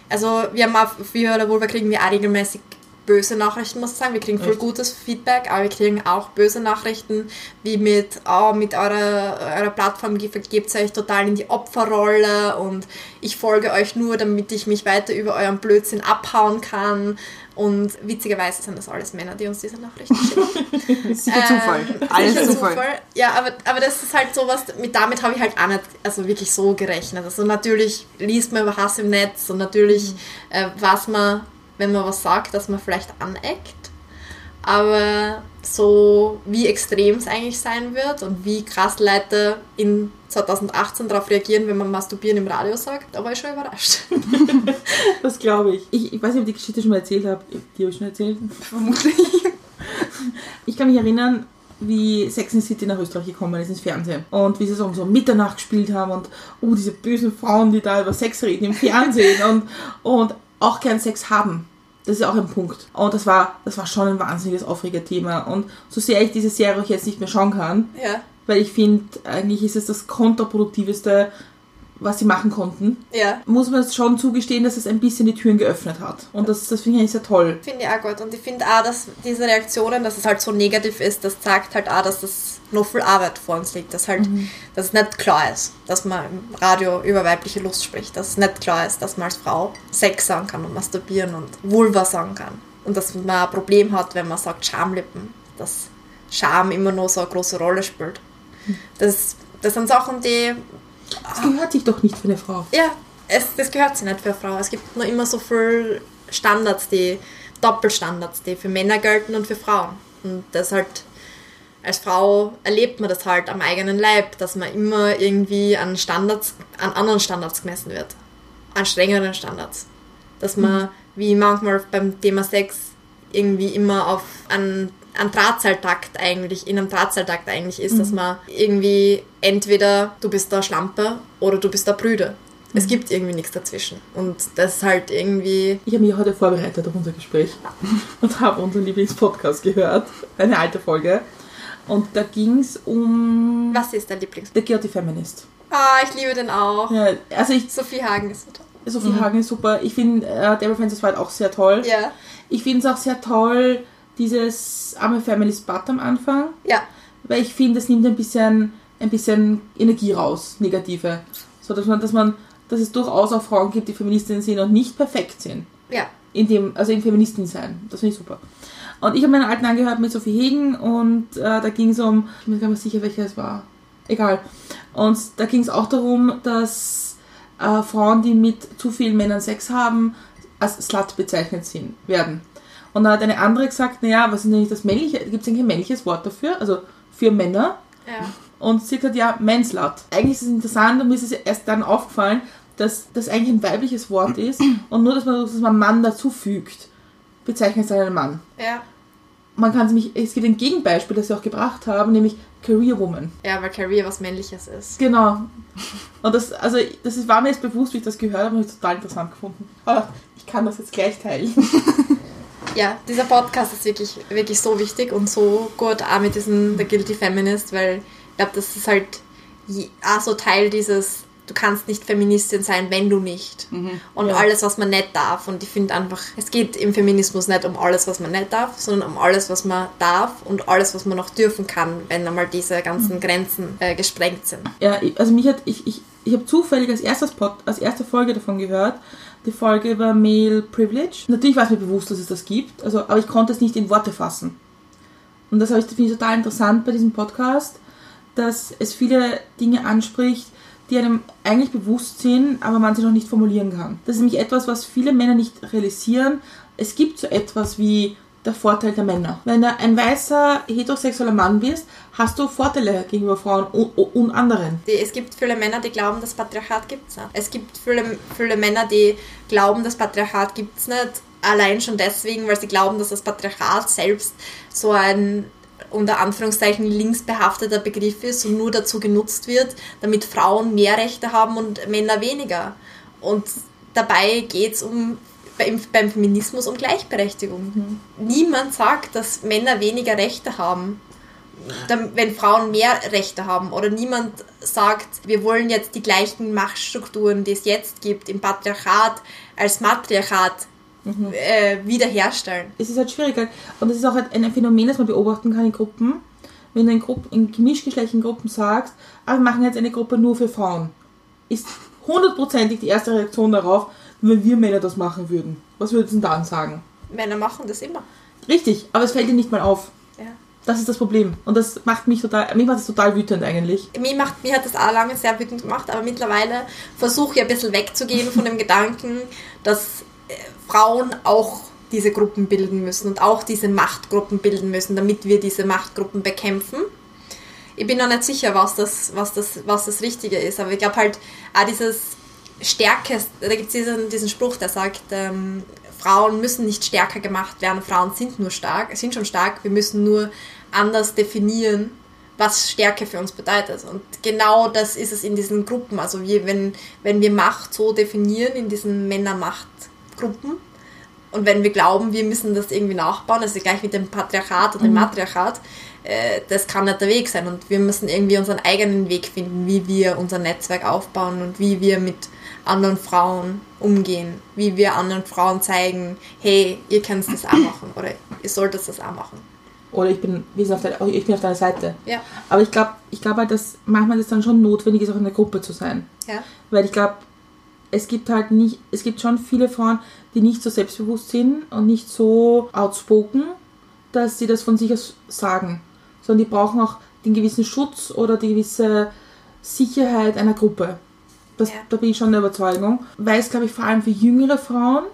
also wir haben auch, für der Vulva kriegen wir auch regelmäßig böse Nachrichten, muss ich sagen. Wir kriegen viel Echt? gutes Feedback, aber wir kriegen auch böse Nachrichten, wie mit, oh, mit eurer, eurer Plattform ge- gebt ihr euch total in die Opferrolle und ich folge euch nur, damit ich mich weiter über euren Blödsinn abhauen kann. Und witzigerweise sind das alles Männer, die uns diese Nachrichten schicken. Sicher Zufall. Ähm, Alles sicher Zufall. Ja, aber, aber das ist halt sowas, mit damit habe ich halt auch nicht also wirklich so gerechnet. Also natürlich liest man über Hass im Netz und natürlich äh, weiß man, wenn man was sagt, dass man vielleicht aneckt. Aber so wie extrem es eigentlich sein wird und wie krass Leute in 2018 darauf reagieren, wenn man Masturbieren im Radio sagt, da war ich schon überrascht. Das glaube ich. ich. Ich weiß nicht, ob ich die Geschichte schon mal erzählt habe. Die habe ich schon erzählt. Vermutlich. Ich kann mich erinnern, wie Sex the City nach Österreich gekommen ist ins Fernsehen. Und wie sie so um so Mitternacht gespielt haben und oh, diese bösen Frauen, die da über Sex reden im Fernsehen und, und auch gern Sex haben. Das ist ja auch ein Punkt. Und das war, das war schon ein wahnsinniges Aufregerthema. Und so sehr ich diese Serie auch jetzt nicht mehr schauen kann, Ja, weil ich finde, eigentlich ist es das kontraproduktiveste, was sie machen konnten, ja. muss man es schon zugestehen, dass es ein bisschen die Türen geöffnet hat. Und das, das finde ich eigentlich sehr toll. Finde ich auch gut. Und ich finde auch, dass diese Reaktionen, dass es halt so negativ ist, das zeigt halt auch, dass das noch viel Arbeit vor uns liegt. Dass halt, dass es nicht klar ist, dass man im Radio über weibliche Lust spricht. Dass es nicht klar ist, dass man als Frau Sex sagen kann und masturbieren und Vulva sagen kann. Und dass man ein Problem hat, wenn man sagt Schamlippen. Dass Scham immer noch so eine große Rolle spielt. Das, das sind Sachen, die Das gehört sich doch nicht für eine Frau. ja, es, das gehört sich nicht für eine Frau. Es gibt nur immer so viel Standards, die Doppelstandards, die für Männer gelten und für Frauen. Und das halt, als Frau erlebt man das halt am eigenen Leib, dass man immer irgendwie an Standards, an anderen Standards gemessen wird. An strengeren Standards. Dass man, wie manchmal beim Thema Sex, irgendwie immer auf einen, einen Drahtseiltakt eigentlich, in einem Drahtseiltakt eigentlich ist, dass man irgendwie entweder du bist da Schlampe oder du bist da Brüde. Es gibt irgendwie nichts dazwischen. Und das ist halt irgendwie, Ich habe mich heute vorbereitet auf unser Gespräch und habe unseren Lieblingspodcast gehört, eine alte Folge. Und da ging es um was ist dein Lieblings? The Guilty Feminist. Ah, ich liebe den auch. Ja, also ich, Sophie Hagen ist so toll. Sophie Hagen ist super. Ich finde äh, Devil Francis White auch sehr toll. Ja, Ich finde es auch sehr toll, dieses arme Feminist Butt am Anfang, ja, weil ich finde, das nimmt ein bisschen, ein bisschen Energie raus, negative. So dass man, dass man, dass es durchaus auch Frauen gibt, die Feministinnen sind und nicht perfekt sind. ja. in dem, also in Feministin sein. Das finde ich super. Und ich habe meinen alten angehört mit Sophie Hegen und äh, da ging es um, ich bin mir gar nicht sicher, welcher es war. Egal. Und da ging es auch darum, dass äh, Frauen, die mit zu vielen Männern Sex haben, als Slut bezeichnet sind, werden. Und dann hat eine andere gesagt, naja, was ist denn das männliche, gibt es eigentlich ein männliches Wort dafür? Also für Männer? ja. Und sie hat gesagt, ja, Manslut. Eigentlich ist es interessant und mir ist es erst dann aufgefallen, dass das eigentlich ein weibliches Wort ist und nur, dass man, dass man Mann dazufügt, bezeichnet es einen Mann. Ja, Man kann es nämlich, es gibt ein Gegenbeispiel, das sie auch gebracht haben, nämlich Career Woman. ja, weil Career was Männliches ist. Genau. Und das, also, das ist, war mir jetzt bewusst, wie ich das gehört habe, und ich total interessant gefunden. Aber ich kann das jetzt gleich teilen. Ja, dieser Podcast ist wirklich, wirklich so wichtig und so gut auch mit diesem The Guilty Feminist, weil ich glaube, das ist halt auch so Teil dieses, du kannst nicht Feministin sein, wenn du nicht. Und Ja. alles, was man nicht darf. Und ich finde einfach, es geht im Feminismus nicht um alles, was man nicht darf, sondern um alles, was man darf und alles, was man noch dürfen kann, wenn einmal diese ganzen Grenzen äh, gesprengt sind. Ja, also mich hat, ich, ich, ich habe zufällig als, erstes Pod, als erste Folge davon gehört, die Folge über Male Privilege. Natürlich war es mir bewusst, dass es das gibt, also, aber ich konnte es nicht in Worte fassen. Und das finde ich total interessant bei diesem Podcast, dass es viele Dinge anspricht, die einem eigentlich bewusst sind, aber man sie noch nicht formulieren kann. Das ist nämlich etwas, was viele Männer nicht realisieren. Es gibt so etwas wie der Vorteil der Männer. Wenn du ein weißer heterosexueller Mann bist, hast du Vorteile gegenüber Frauen und, anderen. Es gibt viele Männer, die glauben, das Patriarchat gibt es nicht. Es gibt viele, viele Männer, die glauben, das Patriarchat gibt es nicht. Allein schon deswegen, weil sie glauben, dass das Patriarchat selbst so ein unter Anführungszeichen linksbehafteter Begriff ist und nur dazu genutzt wird, damit Frauen mehr Rechte haben und Männer weniger. Und dabei geht es um beim, Feminismus um Gleichberechtigung. Niemand sagt, dass Männer weniger Rechte haben wenn Frauen mehr Rechte haben oder niemand sagt, wir wollen jetzt die gleichen Machtstrukturen, die es jetzt gibt, im Patriarchat als Matriarchat äh, wiederherstellen. Es ist halt schwierig. Und das ist auch halt ein Phänomen, das man beobachten kann in Gruppen. Wenn du in, Gruppen, in gemischtgeschlechtlichen Gruppen sagst, ah, wir machen jetzt eine Gruppe nur für Frauen, ist hundertprozentig die erste Reaktion darauf, wenn wir Männer das machen würden. Was würdest du denn dann sagen? Männer machen das immer. Richtig, aber es fällt dir nicht mal auf. Ja. Das ist das Problem. Und das macht mich total, mich macht das total wütend eigentlich. Mir, macht, mir hat das auch lange sehr wütend gemacht, aber mittlerweile versuche ich ein bisschen wegzugehen von dem Gedanken, dass Frauen auch diese Gruppen bilden müssen und auch diese Machtgruppen bilden müssen, damit wir diese Machtgruppen bekämpfen. Ich bin noch nicht sicher, was das, was das, was das Richtige ist, aber ich glaube halt auch dieses Stärke, da gibt es diesen, diesen Spruch, der sagt, ähm, Frauen müssen nicht stärker gemacht werden, Frauen sind nur stark, sind schon stark, wir müssen nur anders definieren, was Stärke für uns bedeutet. Und genau das ist es in diesen Gruppen. Also wir, wenn, wenn wir Macht so definieren in diesen Männer-Macht-Gruppen und wenn wir glauben, wir müssen das irgendwie nachbauen, also gleich mit dem Patriarchat und dem Matriarchat, äh, das kann nicht der Weg sein. Und wir müssen irgendwie unseren eigenen Weg finden, wie wir unser Netzwerk aufbauen und wie wir mit anderen Frauen umgehen, wie wir anderen Frauen zeigen, hey, ihr könnt das auch machen oder ihr solltet das auch machen. Oder ich bin, wie gesagt, auf, deiner- ich bin auf deiner Seite. Ja. Aber ich glaube ich glaub halt, dass manchmal das dann schon notwendig ist, auch in der Gruppe zu sein. Ja. Weil ich glaube, es gibt halt nicht, es gibt schon viele Frauen, die nicht so selbstbewusst sind und nicht so outspoken, dass sie das von sich aus sagen. Sondern die brauchen auch den gewissen Schutz oder die gewisse Sicherheit einer Gruppe. Das, Ja. Da bin ich schon der Überzeugung. Weil es, glaube ich, vor allem für jüngere Frauen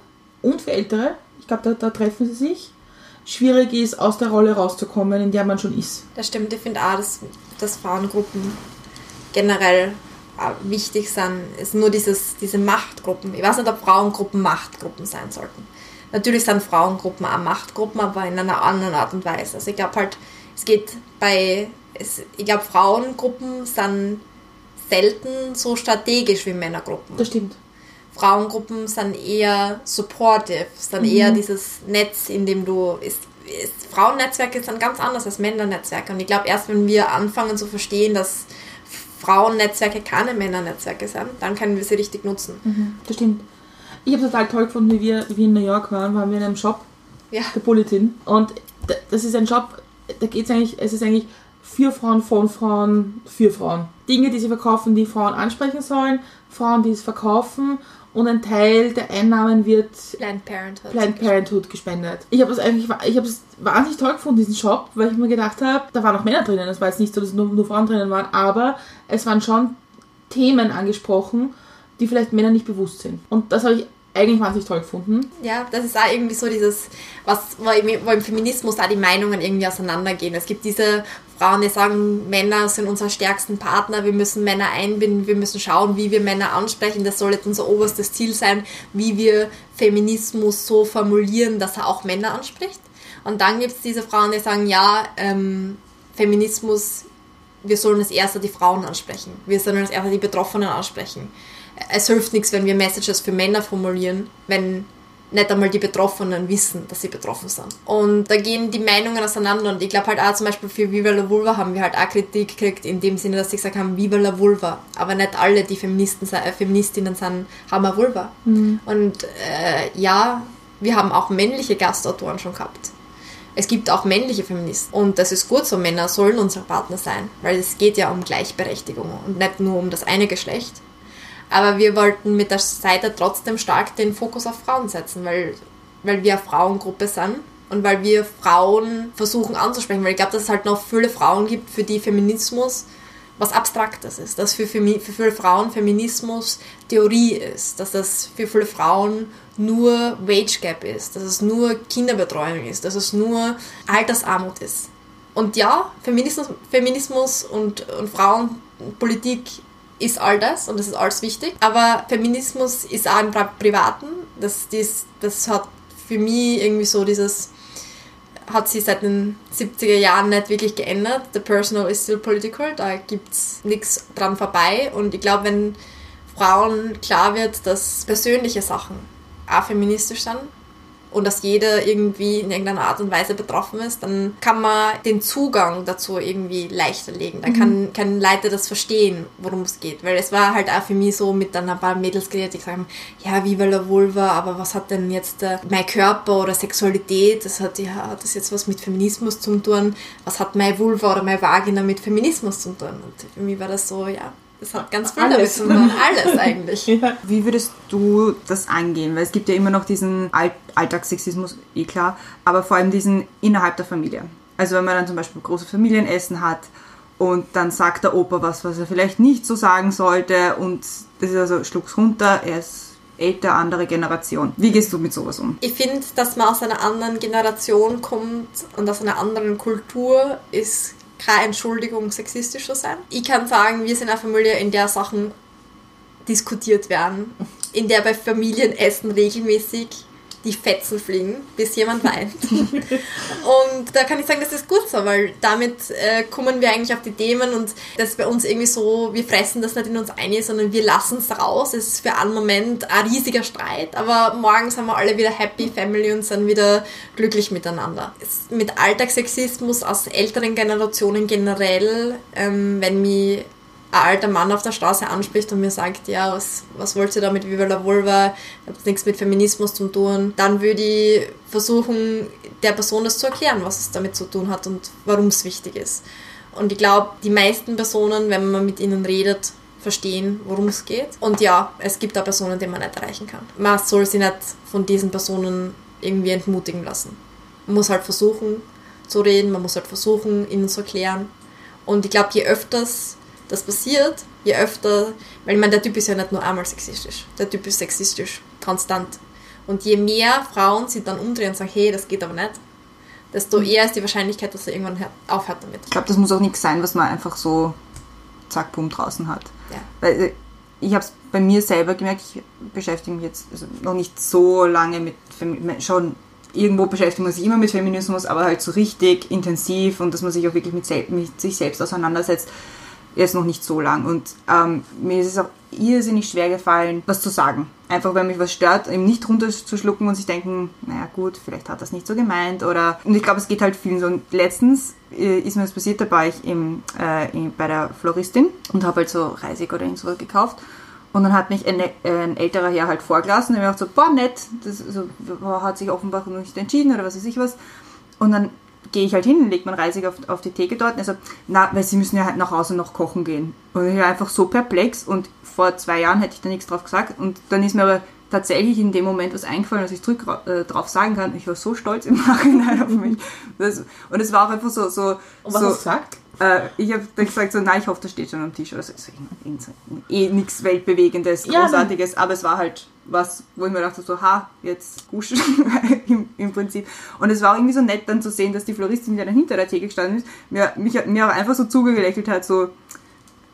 und für ältere, ich glaube, da, da treffen sie sich, schwierig ist, aus der Rolle rauszukommen, in der man schon ist. Das stimmt, ich finde auch, dass, dass Frauengruppen generell wichtig sind. Ist nur dieses, diese Machtgruppen. Ich weiß nicht, ob Frauengruppen Machtgruppen sein sollten. Natürlich sind Frauengruppen auch Machtgruppen, aber in einer anderen Art und Weise. Also ich glaube halt, es geht bei, es, ich glaube Frauengruppen sind selten so strategisch wie Männergruppen. Das stimmt. Frauengruppen sind eher supportive, sind eher dieses Netz, in dem du. Ist, ist, Frauennetzwerke sind ganz anders als Männernetzwerke. Und ich glaube, erst wenn wir anfangen zu verstehen, dass Frauennetzwerke keine Männernetzwerke sind, dann können wir sie richtig nutzen. Mhm, das stimmt. Ich habe total toll gefunden, wie wir, wie in New York waren, waren wir in einem Shop, Ja. der Bulletin. Und das ist ein Shop, da geht es eigentlich, es ist eigentlich für Frauen, von Frauen, für Frauen. Dinge, die sie verkaufen, die Frauen ansprechen sollen, Frauen, die es verkaufen und ein Teil der Einnahmen wird Planned Parenthood. Planned Parenthood gespendet. Ich habe es eigentlich, ich habe es wahnsinnig toll gefunden, diesen Shop, weil ich mir gedacht habe, da waren auch Männer drinnen. Es war jetzt nicht so, dass nur, nur Frauen drinnen waren, aber es waren schon Themen angesprochen, die vielleicht Männer nicht bewusst sind. Und das habe ich eigentlich wahnsinnig toll gefunden. Ja, das ist auch irgendwie so dieses, was, wo im, wo im Feminismus da die Meinungen irgendwie auseinandergehen. Es gibt diese Frauen, die sagen, Männer sind unsere stärksten Partner, wir müssen Männer einbinden, wir müssen schauen, wie wir Männer ansprechen. Das soll jetzt unser oberstes Ziel sein, wie wir Feminismus so formulieren, dass er auch Männer anspricht. Und dann gibt es diese Frauen, die sagen, ja, ähm, Feminismus, wir sollen als erster die Frauen ansprechen. Wir sollen als erster die Betroffenen ansprechen. Es hilft nichts, wenn wir Messages für Männer formulieren, wenn nicht einmal die Betroffenen wissen, dass sie betroffen sind. Und da gehen die Meinungen auseinander und ich glaube halt auch zum Beispiel für Viva la Vulva haben wir halt auch Kritik gekriegt, in dem Sinne, dass sie gesagt haben, Viva la Vulva. Aber nicht alle, die Feministen, äh, Feministinnen sind, haben eine Vulva. Und äh, ja, wir haben auch männliche Gastautoren schon gehabt. Es gibt auch männliche Feministen. Und das ist gut so, Männer sollen unsere Partner sein, weil es geht ja um Gleichberechtigung und nicht nur um das eine Geschlecht. Aber wir wollten mit der Seite trotzdem stark den Fokus auf Frauen setzen, weil, weil wir eine Frauengruppe sind und weil wir Frauen versuchen anzusprechen. Weil ich glaube, dass es halt noch viele Frauen gibt, für die Feminismus was Abstraktes ist. Dass für, Femi für viele Frauen Feminismus Theorie ist. Dass das für viele Frauen nur Wage Gap ist. Dass es nur Kinderbetreuung ist. Dass es nur Altersarmut ist. Und ja, Feminismus, Feminismus und, und Frauenpolitik ist all das und das ist alles wichtig. Aber Feminismus ist auch im Pri- Privaten. Das, das, das hat für mich irgendwie so dieses, hat sich seit den 70er Jahren nicht wirklich geändert. The personal is still political, da gibt es nichts dran vorbei. Und ich glaube, wenn Frauen klar wird, dass persönliche Sachen auch feministisch sind und dass jeder irgendwie in irgendeiner Art und Weise betroffen ist, dann kann man den Zugang dazu irgendwie leichter legen. Dann kann, können Leute das verstehen, worum es geht. Weil es war halt auch für mich so mit dann ein paar Mädels geredet, die gesagt haben, ja, viva la vulva, aber was hat denn jetzt äh, mein Körper oder Sexualität, das hat, ja, hat das jetzt was mit Feminismus zu tun? Was hat meine Vulva oder meine Vagina mit Feminismus zu tun? Und für mich war das so, ja, das hat ganz viel damit Alles. zu tun. Alles eigentlich. Wie würdest du das angehen? Weil es gibt ja immer noch diesen All Alltagssexismus, eh klar, aber vor allem diesen innerhalb der Familie. Also wenn man dann zum Beispiel große Familienessen hat und dann sagt der Opa was, was er vielleicht nicht so sagen sollte und das ist also schluck's runter, er ist älter, andere Generation. Wie gehst du mit sowas um? Ich finde, dass man aus einer anderen Generation kommt und aus einer anderen Kultur ist keine Entschuldigung, sexistisch zu sein. Ich kann sagen, wir sind eine Familie, in der Sachen diskutiert werden, in der bei Familienessen regelmäßig die Fetzen fliegen, bis jemand weint. und da kann ich sagen, das ist gut so, weil damit äh, kommen wir eigentlich auf die Themen und das ist bei uns irgendwie so, wir fressen das nicht in uns ein, sondern wir lassen es raus. Es ist für einen Moment ein riesiger Streit, aber morgen sind wir alle wieder happy Family und sind wieder glücklich miteinander. Es, mit Alltagssexismus aus älteren Generationen generell, ähm, wenn mich ein alter Mann auf der Straße anspricht und mir sagt, ja, was, was wollt ihr da mit Viva la Vulva, hat nichts mit Feminismus zu tun, dann würde ich versuchen, der Person das zu erklären, was es damit zu tun hat und warum es wichtig ist. Und ich glaube, die meisten Personen, wenn man mit ihnen redet, verstehen, worum es geht. Und ja, es gibt da Personen, die man nicht erreichen kann. Man soll sich nicht von diesen Personen irgendwie entmutigen lassen. Man muss halt versuchen zu reden, man muss halt versuchen, ihnen zu erklären. Und ich glaube, je öfters das passiert, je öfter, weil ich meine, der Typ ist ja nicht nur einmal sexistisch, der Typ ist sexistisch, konstant. Und je mehr Frauen sich dann umdrehen und sagen, hey, das geht aber nicht, desto Mhm. eher ist die Wahrscheinlichkeit, dass er irgendwann hört- aufhört damit. Ich glaube, das muss auch nichts sein, was man einfach so zack, bumm draußen hat. Ja. Weil äh, ich habe es bei mir selber gemerkt, ich beschäftige mich jetzt also noch nicht so lange mit, Femi- schon irgendwo beschäftigt man sich immer mit Feminismus, aber halt so richtig intensiv und dass man sich auch wirklich mit, mit sich selbst auseinandersetzt, jetzt noch nicht so lang. Und ähm, mir ist es auch irrsinnig schwer gefallen, was zu sagen. Einfach, wenn mich was stört, eben nicht runterzuschlucken und sich denken, naja gut, vielleicht hat das nicht so gemeint oder... Und ich glaube, es geht halt vielen so. Und letztens äh, ist mir das passiert, da war ich im, äh, in, bei der Floristin und habe halt so Reisig oder irgend sowas gekauft. Und dann hat mich ein, ein älterer Herr halt vorgelassen und mir gedacht so, boah, nett, das so, hat sich offenbar noch nicht entschieden oder was weiß ich was. Und dann gehe ich halt hin, legt mein Reisig auf, auf die Theke dort und sagt, na, weil sie müssen ja halt nach Hause noch kochen gehen. Und ich war einfach so perplex und vor zwei Jahren hätte ich da nichts drauf gesagt und dann ist mir aber tatsächlich in dem Moment was eingefallen, was ich zurück äh, drauf sagen kann. Ich war so stolz im Nachhinein auf mich. Das, und es war auch einfach so, so, Und was so hast du gesagt? Äh, ich habe dann gesagt, so, nein, ich hoffe, das steht schon am Tisch. Oder so, so, eh nichts Weltbewegendes, Ja, Großartiges, aber es war halt was, wo ich mir dachte, so, ha, jetzt guschen im, im Prinzip. Und es war auch irgendwie so nett dann zu sehen, dass die Floristin, die dann hinter der Theke gestanden ist, mir, mich, mir auch einfach so zugelächelt hat, so,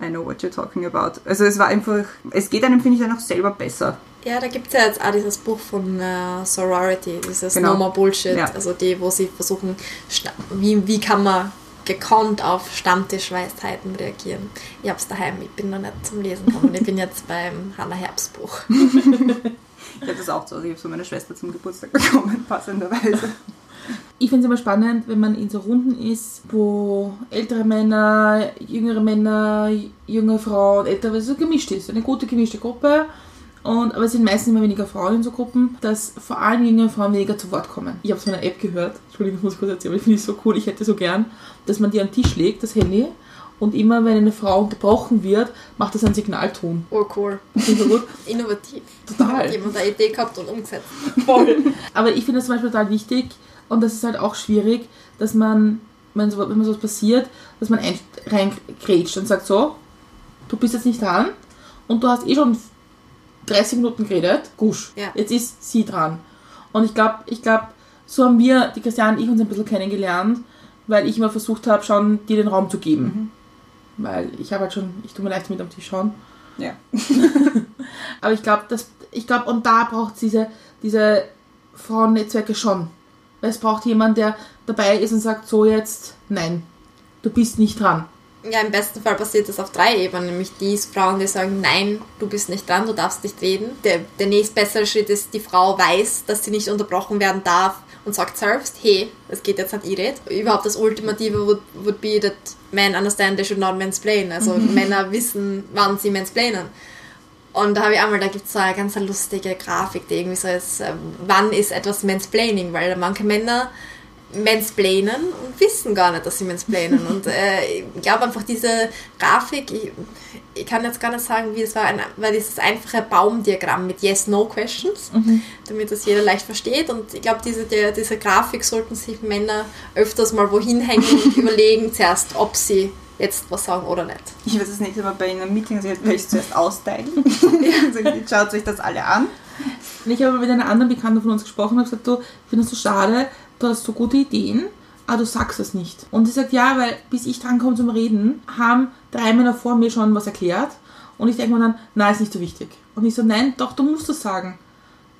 I know what you're talking about. Also es war einfach, es geht einem, finde ich, dann auch selber besser. Ja, da gibt es ja jetzt auch dieses Buch von äh, Sorority, dieses Genau. No More Bullshit, Ja. also die, wo sie versuchen, wie, wie kann man gekonnt auf Stammtischweisheiten reagieren. Ich hab's daheim, ich bin noch nicht zum Lesen gekommen. Ich bin jetzt beim Hannah Herbst Buch. Ich habe das auch so, also ich habe so meine Schwester zum Geburtstag bekommen, passenderweise. Ich finde es immer spannend, wenn man in so Runden ist, wo ältere Männer, jüngere Männer, junge Frauen, ältere, so gemischt ist. Eine gute gemischte Gruppe. Und, aber es sind meistens immer weniger Frauen in so Gruppen, dass vor allem jüngere Frauen weniger zu Wort kommen. Ich habe von einer App gehört, Entschuldigung, ich muss kurz erzählen, aber ich finde es so cool, ich hätte so gern, dass man die an den Tisch legt, das Handy, und immer wenn eine Frau unterbrochen wird, macht das einen Signalton. Oh, cool. Ich so gut. Innovativ. Total. Hat jemand eine Idee gehabt und umgesetzt. Voll. Aber ich finde das zum Beispiel total wichtig und das ist halt auch schwierig, dass man, wenn, so, wenn man sowas passiert, dass man ein- reingrätscht und sagt so, du bist jetzt nicht dran und du hast eh schon 30 Minuten geredet, gusch, Ja. jetzt ist sie dran. Und ich glaube, ich glaube, so haben wir, die Christiane und ich, uns ein bisschen kennengelernt, weil ich immer versucht habe, schon dir den Raum zu geben. Weil ich habe halt schon, ich tue mir leicht mit am Tisch schauen. Ja. Aber ich glaube, dass ich glaube, und da braucht es diese, diese Frauennetzwerke schon. Weil es braucht jemand, der dabei ist und sagt, so jetzt, nein, du bist nicht dran. Ja, im besten Fall passiert das auf drei Ebenen, nämlich die Frauen, die sagen, nein, du bist nicht dran, du darfst nicht reden. Der, der nächstbessere Schritt ist, die Frau weiß, dass sie nicht unterbrochen werden darf und sagt selbst, hey, das geht jetzt nicht, ich red. Überhaupt das Ultimative would, would be that men understand they should not mansplain. Also Männer wissen, wann sie mansplainen. Und da habe ich einmal, da gibt es so eine ganz lustige Grafik, die irgendwie so ist, äh, wann ist etwas Mansplaining, weil manche Männer mansplainen und wissen gar nicht, dass sie mansplainen. Und äh, ich glaube einfach diese Grafik, ich, ich kann jetzt gar nicht sagen, wie es war, ein, weil dieses einfache Baumdiagramm mit Yes-No-Questions, damit das jeder leicht versteht. Und ich glaube, diese, der, diese Grafik sollten sich Männer öfters mal wohin hängen und überlegen zuerst, ob sie jetzt was sagen oder nicht. Ich werde das nächste Mal bei einem Meeting also werde ich es zuerst austeilen. Also, Schaut euch das alle an. Und ich habe mit einer anderen Bekannten von uns gesprochen und habe gesagt, du, ich finde das so schade, du hast so gute Ideen, aber du sagst es nicht. Und sie sagt, ja, weil bis ich drankomme zum Reden, haben drei Männer vor mir schon was erklärt. Und ich denke mir dann, nein, ist nicht so wichtig. Und ich so, nein, doch, du musst das sagen.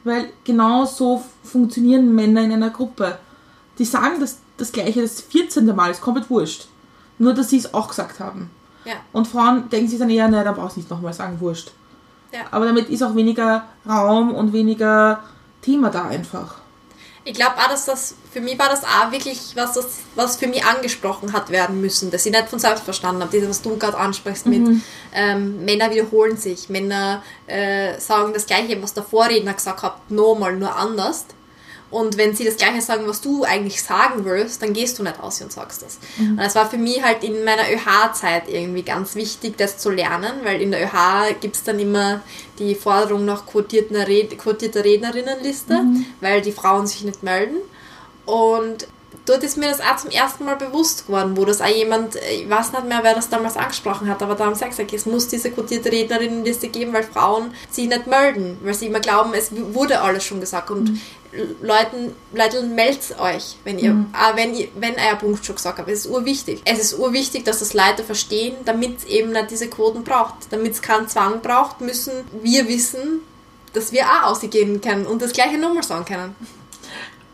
Weil genau so funktionieren Männer in einer Gruppe. Die sagen das, das Gleiche das 14. Mal, ist komplett wurscht. Nur, dass sie es auch gesagt haben. Ja. Und Frauen denken sich dann eher, naja, dann brauchst du nicht nochmal sagen, wurscht. Ja. Aber damit ist auch weniger Raum und weniger Thema da einfach. Ich glaube auch, dass das, für mich war das auch wirklich was, das, was für mich angesprochen hat werden müssen, dass ich nicht von selbst verstanden habe. Das, was du gerade ansprichst mit ähm, Männer wiederholen sich, Männer äh, sagen das Gleiche, was der Vorredner gesagt hat, nochmal, nur anders. Und wenn sie das Gleiche sagen, was du eigentlich sagen willst, dann gehst du nicht aus und sagst das. Und das war für mich halt in meiner ÖH-Zeit irgendwie ganz wichtig, das zu lernen, weil in der ÖH gibt es dann immer die Forderung nach quotierten Red quotierter Rednerinnenliste, weil die Frauen sich nicht melden. Und dort ist mir das auch zum ersten Mal bewusst geworden, wo das auch jemand, ich weiß nicht mehr, wer das damals angesprochen hat, aber da haben sie gesagt, es muss diese quotierte Rednerinnenliste geben, weil Frauen sich nicht melden, weil sie immer glauben, es wurde alles schon gesagt. Und Leuten, Leute, meldet euch, wenn ihr, auch wenn ihr, wenn euer Punkt schon gesagt habt. Es ist urwichtig. Es ist urwichtig, dass das Leute verstehen, damit es eben nicht diese Quoten braucht. Damit es keinen Zwang braucht, müssen wir wissen, dass wir auch ausgehen können und das gleiche nochmal sagen können.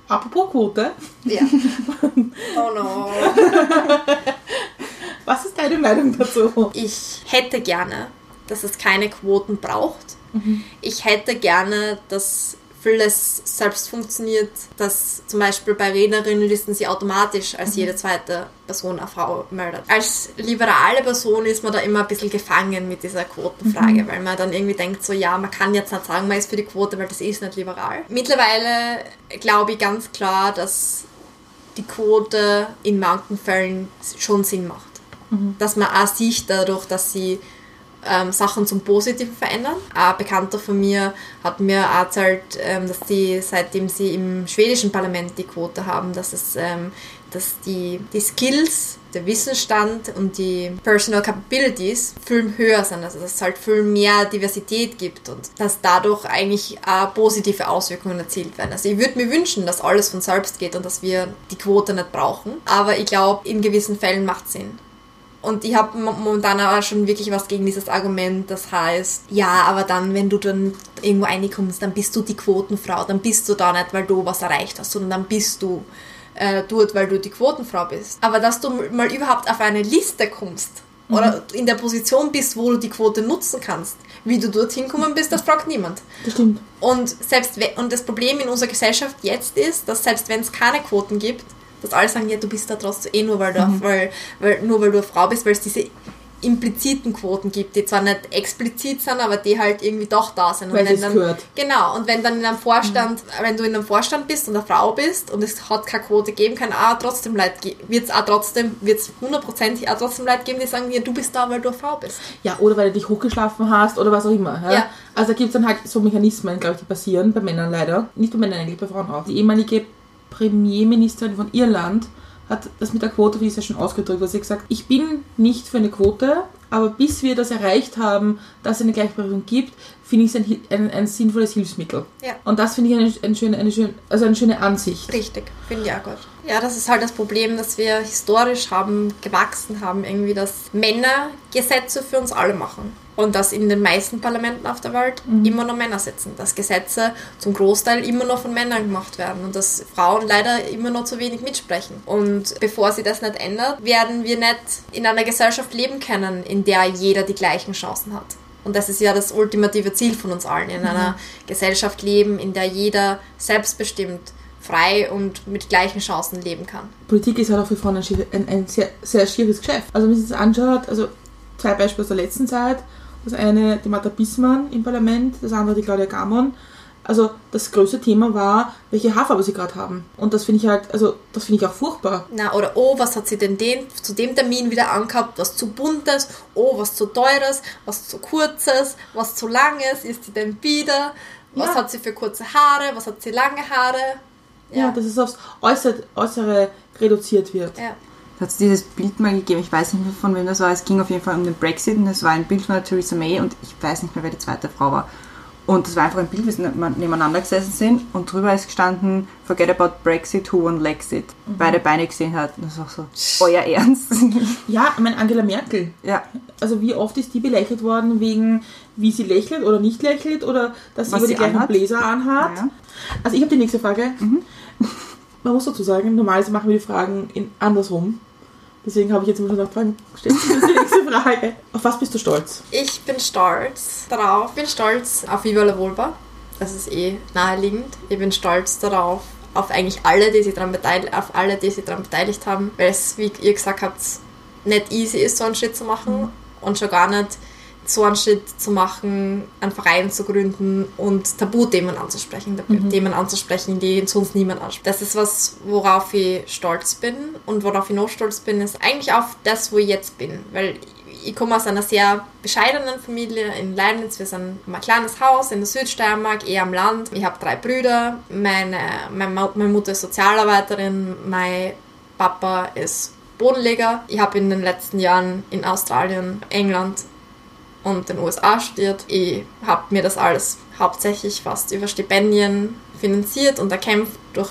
Apropos Quote, Ja. Oh no. was ist deine Meinung dazu? Ich hätte gerne, dass es keine Quoten braucht. Ich hätte gerne, dass vieles selbst funktioniert, dass zum Beispiel bei Rednerinnenlisten sie automatisch als jede zweite Person eine Frau meldet. Als liberale Person ist man da immer ein bisschen gefangen mit dieser Quotenfrage, weil man dann irgendwie denkt, so ja, man kann jetzt nicht sagen, man ist für die Quote, weil das ist nicht liberal. Mittlerweile glaube ich ganz klar, dass die Quote in manchen Fällen schon Sinn macht. Dass man auch sieht dadurch, dass sie ähm, Sachen zum Positiven verändern. Ein Bekannter von mir hat mir erzählt, ähm, dass die, seitdem sie im schwedischen Parlament die Quote haben, dass es ähm, dass die, die Skills, der Wissensstand und die Personal Capabilities viel höher sind, also dass es halt viel mehr Diversität gibt und dass dadurch eigentlich auch positive Auswirkungen erzielt werden. Also ich würde mir wünschen, dass alles von selbst geht und dass wir die Quote nicht brauchen, aber ich glaube, in gewissen Fällen macht es Sinn. Und ich habe momentan auch schon wirklich was gegen dieses Argument, das heißt, ja, aber dann, wenn du dann irgendwo reinkommst, dann bist du die Quotenfrau, dann bist du da nicht, weil du was erreicht hast, sondern dann bist du äh, dort, weil du die Quotenfrau bist. Aber dass du mal überhaupt auf eine Liste kommst oder in der Position bist, wo du die Quote nutzen kannst, wie du dorthin gekommen bist, das fragt niemand. Das stimmt. Und, selbst und das Problem in unserer Gesellschaft jetzt ist, dass selbst wenn es keine Quoten gibt, dass alle sagen, ja, du bist da trotzdem eh nur, weil du, weil, weil, nur weil du eine Frau bist, weil es diese impliziten Quoten gibt, die zwar nicht explizit sind, aber die halt irgendwie doch da sind. Und Weil wenn dann, gehört. Genau, und wenn dann in einem Vorstand, wenn du in einem Vorstand bist und eine Frau bist und es hat keine Quote geben kann, auch trotzdem Leute, wird es auch trotzdem, wird es hundertprozentig auch trotzdem Leute geben, die sagen, ja, du bist da, weil du eine Frau bist. Ja, oder weil du dich hochgeschlafen hast oder was auch immer. Ja? Ja. Also da gibt es dann halt so Mechanismen, glaube ich, die passieren, bei Männern leider. Nicht bei Männern eigentlich, bei Frauen auch. Die ehemalige Premierministerin von Irland hat das mit der Quote, wie es ja schon ausgedrückt habe, sie hat gesagt, ich bin nicht für eine Quote, aber bis wir das erreicht haben, dass es eine Gleichberechtigung gibt, finde ich es ein, ein, ein sinnvolles Hilfsmittel. Ja. Und das finde ich eine, eine, schöne, eine, schöne, also eine schöne Ansicht. Richtig, finde ich auch gut. Ja, das ist halt das Problem, dass wir historisch haben, gewachsen haben, irgendwie, dass Männer Gesetze für uns alle machen. Und dass in den meisten Parlamenten auf der Welt immer noch Männer sitzen. Dass Gesetze zum Großteil immer noch von Männern gemacht werden und dass Frauen leider immer noch zu wenig mitsprechen. Und bevor sie das nicht ändert, werden wir nicht in einer Gesellschaft leben können, in der jeder die gleichen Chancen hat. Und das ist ja das ultimative Ziel von uns allen, in einer Gesellschaft leben, in der jeder selbstbestimmt, frei und mit gleichen Chancen leben kann. Politik ist halt auch für Frauen ein, ein, ein sehr, sehr schwieriges Geschäft. Also wenn man sich das anschaut, also zwei Beispiele aus der letzten Zeit. Das eine, die Martha Bissmann im Parlament, das andere die Claudia Gamon. Also das größte Thema war, welche Haarfarbe sie gerade haben. Und das finde ich halt, also das finde ich auch furchtbar. Na, oder oh, was hat sie denn den, zu dem Termin wieder angehabt? Was zu buntes, oh, was zu teures, was zu kurzes, was zu langes, ist die denn wieder? Was Ja. hat sie für kurze Haare, was hat sie lange Haare? Ja, dass es aufs Äußere, Äußere reduziert wird. ja. hat es dieses Bild mal gegeben, ich weiß nicht mehr von wem das war, es ging auf jeden Fall um den Brexit und es war ein Bild von der Theresa May und ich weiß nicht mehr, wer die zweite Frau war. Und das war einfach ein Bild, wie sie nebeneinander gesessen sind und drüber ist gestanden, forget about Brexit, who won Lexit. Beide Beine gesehen hat. Und das war so, euer Ernst? Ja, ich meine Angela Merkel. ja. Also wie oft ist die belächelt worden wegen, wie sie lächelt oder nicht lächelt oder dass sie Was immer die sie gleichen anhat? Bläser anhat. Ja. Also ich habe die nächste Frage. Man muss dazu sagen, normalerweise machen wir die Fragen in andersrum. Deswegen habe ich jetzt immer schon gedacht, Frank, stellst du die nächste Frage. Auf was bist du stolz? Ich bin stolz darauf. Ich bin stolz auf Viva la Volva. Das ist eh naheliegend. Ich bin stolz darauf, auf eigentlich alle, die sich daran beteiligt, auf alle, die sich daran beteiligt haben, weil es, wie ihr gesagt habt, nicht easy ist, so einen Schritt zu machen und schon gar nicht so einen Schritt zu machen, einen Verein zu gründen und Tabuthemen anzusprechen, Themen anzusprechen, die sonst niemand anspricht. Das ist was, worauf ich stolz bin und worauf ich noch stolz bin, ist eigentlich auf das, wo ich jetzt bin, weil ich komme aus einer sehr bescheidenen Familie in Leibniz. Wir sind ein kleines Haus in der Südsteiermark, eher am Land. Ich habe drei Brüder. Meine, meine, meine Mutter ist Sozialarbeiterin. Mein Papa ist Bodenleger. Ich habe in den letzten Jahren in Australien, England und den USA studiert. Ich habe mir das alles hauptsächlich fast über Stipendien finanziert und erkämpft, durch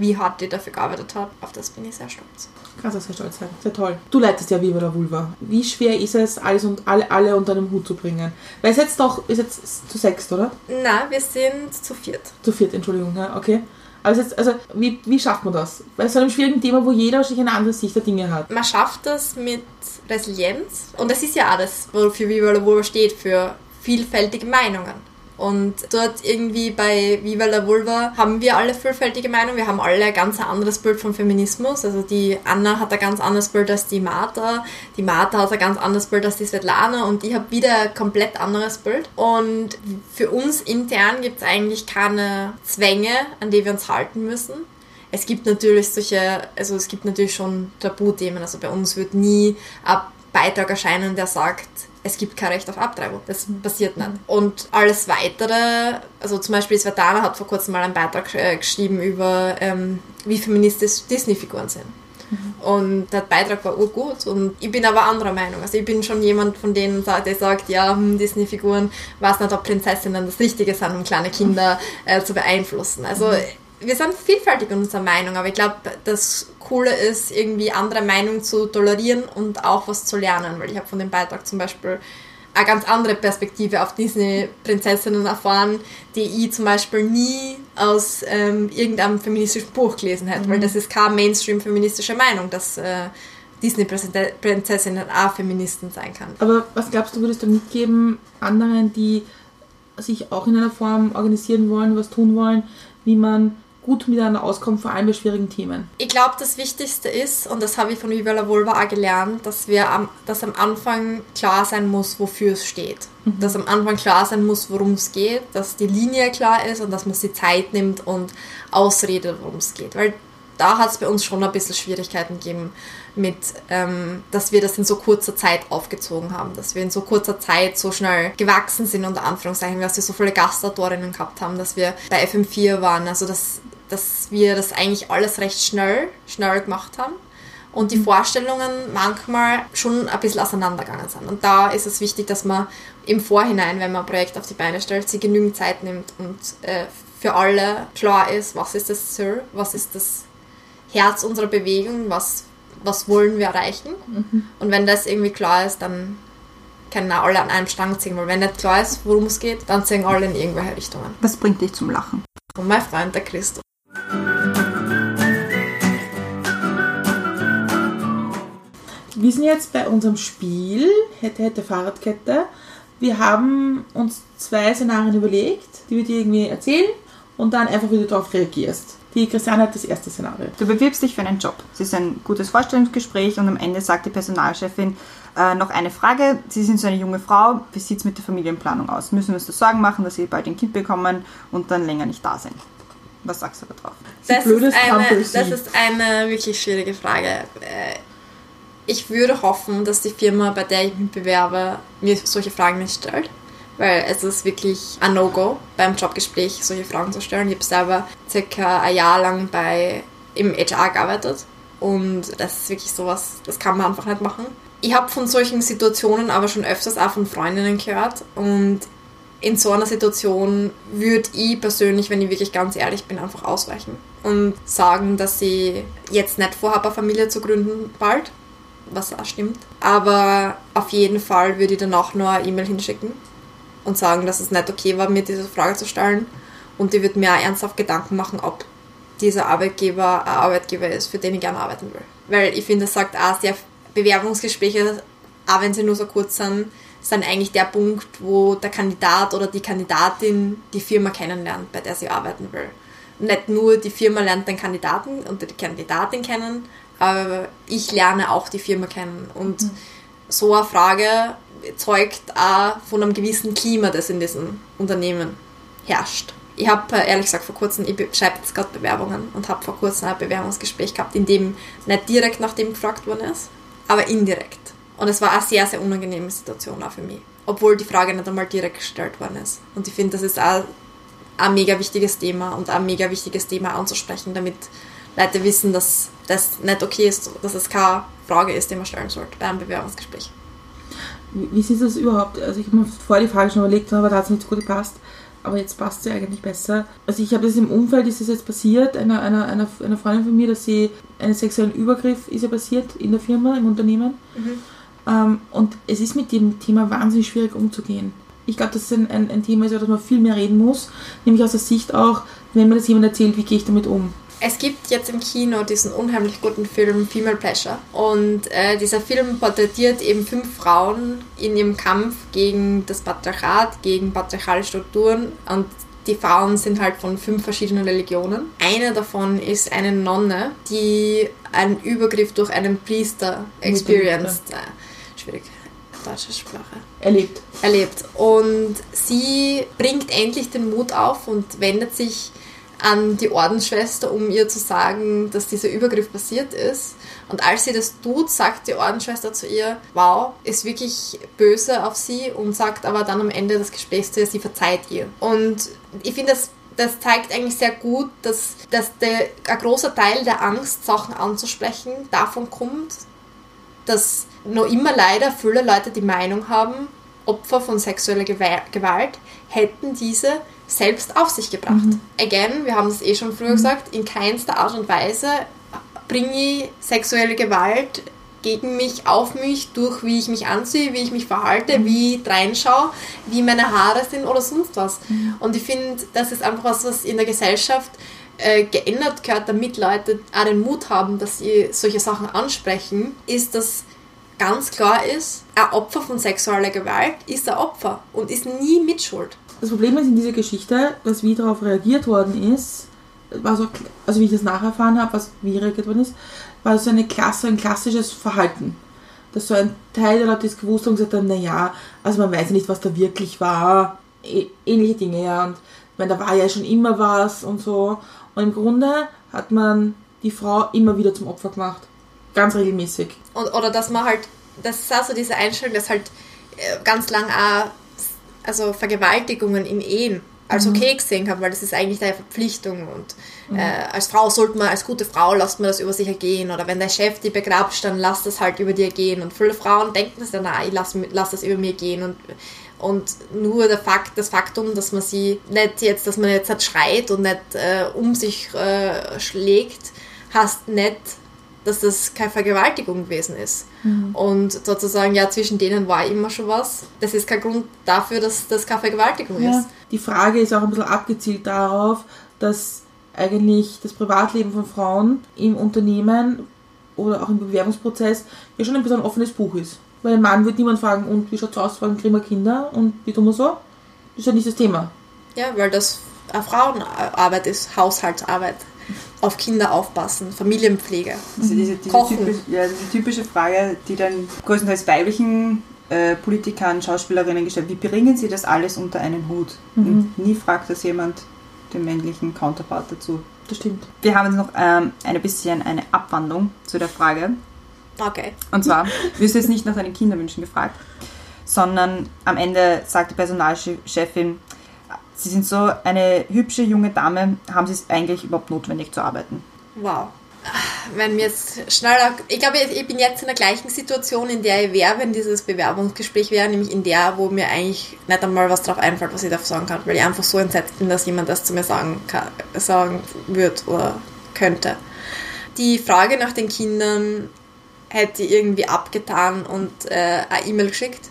wie hart ich dafür gearbeitet habe. Auf das bin ich sehr stolz. Kannst du sehr stolz sein. Sehr toll. Du leitest ja Viva la Vulva. Wie schwer ist es, alles und alle, alle unter einem Hut zu bringen? Weil es jetzt doch, ist jetzt zu sechst, oder? Na, wir sind zu viert. Zu viert, Entschuldigung, ja, okay. Ist jetzt, also, wie, wie schafft man das? Bei so einem schwierigen Thema, wo jeder wahrscheinlich eine andere Sicht der Dinge hat. man schafft das mit Resilienz. Und das ist ja das, wofür Viva la steht, für vielfältige Meinungen. Und dort irgendwie bei Viva la Vulva haben wir alle vielfältige Meinungen. Wir haben alle ein ganz anderes Bild vom Feminismus. Also die Anna hat ein ganz anderes Bild als die Martha. Die Martha hat ein ganz anderes Bild als die Svetlana. Und ich habe wieder ein komplett anderes Bild. Und für uns intern gibt es eigentlich keine Zwänge, an die wir uns halten müssen. Es gibt natürlich solche, also es gibt natürlich schon Tabuthemen. Also bei uns wird nie ein Beitrag erscheinen, der sagt, es gibt kein Recht auf Abtreibung. Das passiert nicht. Und alles weitere, also zum Beispiel Svetlana hat vor kurzem mal einen Beitrag äh, geschrieben über, ähm, wie feministisch Disney-Figuren sind. Und der Beitrag war urgut und ich bin aber anderer Meinung. Also ich bin schon jemand von denen, der sagt, ja, hm, Disney-Figuren, weiß nicht, ob Prinzessinnen das Richtige sind, um kleine Kinder äh, zu beeinflussen. Also wir sind vielfältig in unserer Meinung, aber ich glaube, das Coole ist, irgendwie andere Meinungen zu tolerieren und auch was zu lernen, weil ich habe von dem Beitrag zum Beispiel eine ganz andere Perspektive auf Disney-Prinzessinnen erfahren, die ich zum Beispiel nie aus ähm, irgendeinem feministischen Buch gelesen hätte, weil das ist keine Mainstream-feministische Meinung, dass äh, Disney-Prinzessinnen auch Feministen sein kann. Aber was glaubst du, würdest du mitgeben anderen, die sich auch in einer Form organisieren wollen, was tun wollen, wie man gut miteinander auskommt, vor allem bei schwierigen Themen? Ich glaube, das Wichtigste ist, und das habe ich von Viva la Vulva auch gelernt, dass, wir am, dass am Anfang klar sein muss, wofür es steht. Dass am Anfang klar sein muss, worum es geht, dass die Linie klar ist und dass man sich Zeit nimmt und ausredet, worum es geht. Weil da hat es bei uns schon ein bisschen Schwierigkeiten gegeben, mit, ähm, dass wir das in so kurzer Zeit aufgezogen haben, dass wir in so kurzer Zeit so schnell gewachsen sind, unter Anführungszeichen, dass wir so viele Gastautorinnen gehabt haben, dass wir bei FM4 waren, also dass, dass wir das eigentlich alles recht schnell, schnell gemacht haben und die Vorstellungen manchmal schon ein bisschen auseinandergegangen sind. Und da ist es wichtig, dass man im Vorhinein, wenn man ein Projekt auf die Beine stellt, sich genügend Zeit nimmt und äh, für alle klar ist, was ist das Ziel, was ist das Herz unserer Bewegung, was, was wollen wir erreichen. Und wenn das irgendwie klar ist, dann können auch alle an einem Strang ziehen, weil wenn nicht klar ist, worum es geht, dann ziehen alle in irgendwelche Richtungen. Was bringt dich zum Lachen? Und mein Freund, der Christoph. Wir sind jetzt bei unserem Spiel Hätte, hätte, Fahrradkette. Wir haben uns zwei Szenarien überlegt, die wir dir irgendwie erzählen und dann einfach, wie du darauf reagierst. Die Christiane hat das erste Szenario. Du bewirbst dich für einen Job. Es ist ein gutes Vorstellungsgespräch und am Ende sagt die Personalchefin äh, noch eine Frage. Sie sind so eine junge Frau. Wie sieht es mit der Familienplanung aus? Müssen wir uns da Sorgen machen, dass Sie bald ein Kind bekommen und dann länger nicht da sind? Was sagst du da drauf? Das ist, eine, das ist eine wirklich schwierige Frage. Äh, Ich würde hoffen, dass die Firma, bei der ich mich bewerbe, mir solche Fragen nicht stellt. Weil es ist wirklich ein No-Go, beim Jobgespräch solche Fragen zu stellen. Ich habe selber circa ein Jahr lang bei, im HR gearbeitet. Und das ist wirklich sowas, das kann man einfach nicht machen. Ich habe von solchen Situationen aber schon öfters auch von Freundinnen gehört. Und in so einer Situation würde ich persönlich, wenn ich wirklich ganz ehrlich bin, einfach ausweichen und sagen, dass ich jetzt nicht vorhabe, eine Familie zu gründen bald, was auch stimmt. Aber auf jeden Fall würde ich danach nur eine E-Mail hinschicken und sagen, dass es nicht okay war, mir diese Frage zu stellen. Und ich würde mir auch ernsthaft Gedanken machen, ob dieser Arbeitgeber ein Arbeitgeber ist, für den ich gerne arbeiten will. Weil ich finde, das sagt auch sehr, Bewerbungsgespräche, auch wenn sie nur so kurz sind, sind eigentlich der Punkt, wo der Kandidat oder die Kandidatin die Firma kennenlernt, bei der sie arbeiten will. Nicht nur die Firma lernt den Kandidaten und die Kandidatin kennen, aber ich lerne auch die Firma kennen. Und mhm. so eine Frage zeugt auch von einem gewissen Klima, das in diesem Unternehmen herrscht. Ich habe ehrlich gesagt vor kurzem, ich schreibe jetzt gerade Bewerbungen und habe vor kurzem ein Bewerbungsgespräch gehabt, in dem nicht direkt nach dem gefragt worden ist, aber indirekt. Und es war eine sehr, sehr unangenehme Situation auch für mich. Obwohl die Frage nicht einmal direkt gestellt worden ist. Und ich finde, das ist auch ein mega wichtiges Thema und ein mega wichtiges Thema anzusprechen, damit Leute wissen, dass das nicht okay ist, dass es keine Frage ist, die man stellen sollte bei einem Bewerbungsgespräch. Wie ist das überhaupt? Also ich habe mir vorher die Frage schon überlegt, aber da hat es nicht so gut gepasst. Aber jetzt passt sie eigentlich besser. Also ich habe das im Umfeld, ist das jetzt passiert, einer, einer, einer, einer Freundin von mir, dass sie einen sexuellen Übergriff ist ja passiert in der Firma, im Unternehmen. Mhm. Ähm, und es ist mit dem Thema wahnsinnig schwierig umzugehen. Ich glaube, dass es ein, ein, ein Thema ist, über das man viel mehr reden muss, nämlich aus der Sicht auch, wenn mir das jemand erzählt, wie gehe ich damit um. Es gibt jetzt im Kino diesen unheimlich guten Film Female Pleasure. Und äh, dieser Film porträtiert eben fünf Frauen in ihrem Kampf gegen das Patriarchat, gegen patriarchale Strukturen. Und die Frauen sind halt von fünf verschiedenen Religionen. Eine davon ist eine Nonne, die einen Übergriff durch einen Priester experienced. Äh, schwierig deutsche Sprache. Erlebt. Erlebt. Und sie bringt endlich den Mut auf und wendet sich an die Ordensschwester, um ihr zu sagen, dass dieser Übergriff passiert ist. Und als sie das tut, sagt die Ordensschwester zu ihr, wow, ist wirklich böse auf sie und sagt aber dann am Ende des Gesprächs zu ihr, sie verzeiht ihr. Und ich finde, das, das zeigt eigentlich sehr gut, dass, dass der, ein großer Teil der Angst, Sachen anzusprechen, davon kommt, dass noch immer leider viele Leute die Meinung haben, Opfer von sexueller Gewalt hätten diese selbst auf sich gebracht. Mhm. Again, wir haben es eh schon früher mhm. gesagt, in keinster Art und Weise bringe ich sexuelle Gewalt gegen mich, auf mich, durch wie ich mich anziehe, wie ich mich verhalte, mhm. wie ich reinschaue, wie meine Haare sind oder sonst was. Mhm. Und ich finde, das ist einfach was, was in der Gesellschaft äh, geändert gehört, damit Leute auch den Mut haben, dass sie solche Sachen ansprechen, ist, dass ganz klar ist, ein Opfer von sexueller Gewalt ist ein Opfer und ist nie mitschuld. Das Problem ist in dieser Geschichte, dass wie darauf reagiert worden ist, war so, also wie ich das nacherfahren habe, was wie reagiert worden ist, war so eine Klasse, ein klassisches Verhalten. Dass so ein Teil der Leute das gewusst hat und gesagt hat, naja, also man weiß ja nicht, was da wirklich war. Ähnliche Dinge, ja. Und ich meine, da war ja schon immer was und so. Und im Grunde hat man die Frau immer wieder zum Opfer gemacht. Ganz regelmäßig. Und, oder dass man halt, das ist auch so diese Einstellung, dass halt äh, ganz lang auch also Vergewaltigungen in Ehen als mhm. okay gesehen habe, weil das ist eigentlich eine Verpflichtung und mhm. äh, als Frau sollte man, als gute Frau, lasst man das über sich ergehen oder wenn der Chef die begrabst, dann lass das halt über dir gehen und viele Frauen denken das dann, nein, ich lass, lass das über mir gehen und und nur der Fakt, das Faktum, dass man sie nicht jetzt, dass man jetzt halt schreit und nicht äh, um sich äh, schlägt, heißt nicht, dass das keine Vergewaltigung gewesen ist. Mhm. Und sozusagen, ja, zwischen denen war immer schon was. Das ist kein Grund dafür, dass das keine Vergewaltigung ja. ist. Die Frage ist auch ein bisschen abgezielt darauf, dass eigentlich das Privatleben von Frauen im Unternehmen oder auch im Bewerbungsprozess ja schon ein bisschen ein offenes Buch ist. Weil ein Mann wird niemand fragen, und wie schaut es aus, wann kriegen wir Kinder und wie tun wir so? Das ist ja nicht das Thema. Ja, weil das eine Frauenarbeit ist, Haushaltsarbeit auf Kinder aufpassen, Familienpflege, also diese, diese kochen. Typisch, ja, diese typische Frage, die dann größtenteils weiblichen äh, Politikern, Schauspielerinnen gestellt wie bringen sie das alles unter einen Hut? Mhm. Und nie fragt das jemand den männlichen Counterpart dazu. Das stimmt. Wir haben jetzt noch ähm, ein bisschen eine Abwandlung zu der Frage. Okay. Und zwar, wirst du jetzt nicht nach deinen Kinderwünschen gefragt, sondern am Ende sagt die Personalchefin, Sie sind so eine hübsche junge Dame, haben Sie es eigentlich überhaupt notwendig zu arbeiten? Wow. wenn mir jetzt schneller, ich glaube, ich bin jetzt in der gleichen Situation, in der ich wäre, wenn dieses Bewerbungsgespräch wäre, nämlich in der, wo mir eigentlich nicht einmal was drauf einfällt, was ich dafür sagen kann, weil ich einfach so entsetzt bin, dass jemand das zu mir sagen, kann, sagen wird oder könnte. Die Frage nach den Kindern hätte ich irgendwie abgetan und äh, eine E-Mail geschickt.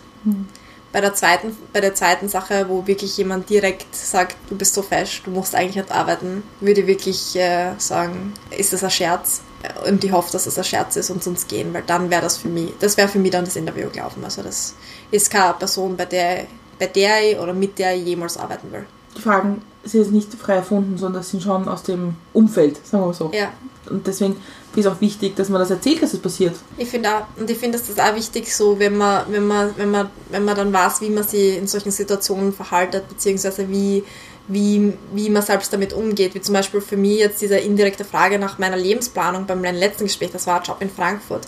Bei der, zweiten, bei der zweiten Sache, wo wirklich jemand direkt sagt, du bist so fesch, du musst eigentlich nicht arbeiten, würde ich wirklich äh, sagen, ist das ein Scherz? Und ich hoffe, dass es ein Scherz ist und sonst gehen, weil dann wäre das für mich, das wäre für mich dann das Interview gelaufen. Also das ist keine Person, bei der, bei der ich oder mit der ich jemals arbeiten will. Die Fragen sind jetzt nicht frei erfunden, sondern das sind schon aus dem Umfeld, sagen wir mal so. Ja, Und deswegen ist auch wichtig, dass man das erzählt, dass es passiert. Ich finde auch, und ich finde, dass das auch wichtig so, wenn man, wenn man, wenn man, wenn man dann weiß, wie man sich in solchen Situationen verhaltet, beziehungsweise wie, wie, wie man selbst damit umgeht. Wie zum Beispiel für mich jetzt diese indirekte Frage nach meiner Lebensplanung beim letzten Gespräch, das war ein Job in Frankfurt.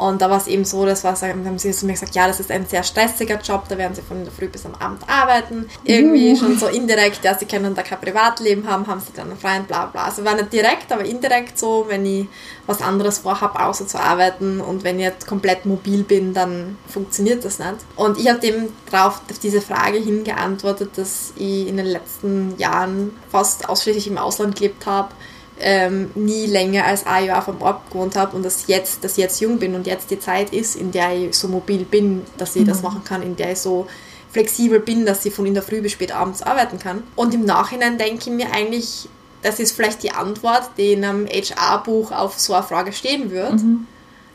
Und da war es eben so, das war, haben sie zu mir gesagt, ja, das ist ein sehr stressiger Job, da werden sie von der Früh bis am Abend arbeiten. Irgendwie schon so indirekt, ja, sie können da kein Privatleben haben, haben sie dann einen freien, bla bla. Also war nicht direkt, aber indirekt so, wenn ich was anderes vorhabe, außer zu arbeiten und wenn ich jetzt komplett mobil bin, dann funktioniert das nicht. Und ich habe dem drauf auf diese Frage hingeantwortet, dass ich in den letzten Jahren fast ausschließlich im Ausland gelebt habe, ähm, nie länger als ein Jahr vom Ort gewohnt habe und dass jetzt, dass ich jetzt jung bin und jetzt die Zeit ist, in der ich so mobil bin, dass ich das machen kann, in der ich so flexibel bin, dass ich von in der Früh bis spät abends arbeiten kann. Und im Nachhinein denke ich mir eigentlich, das ist vielleicht die Antwort, die in einem HR-Buch auf so eine Frage stehen wird.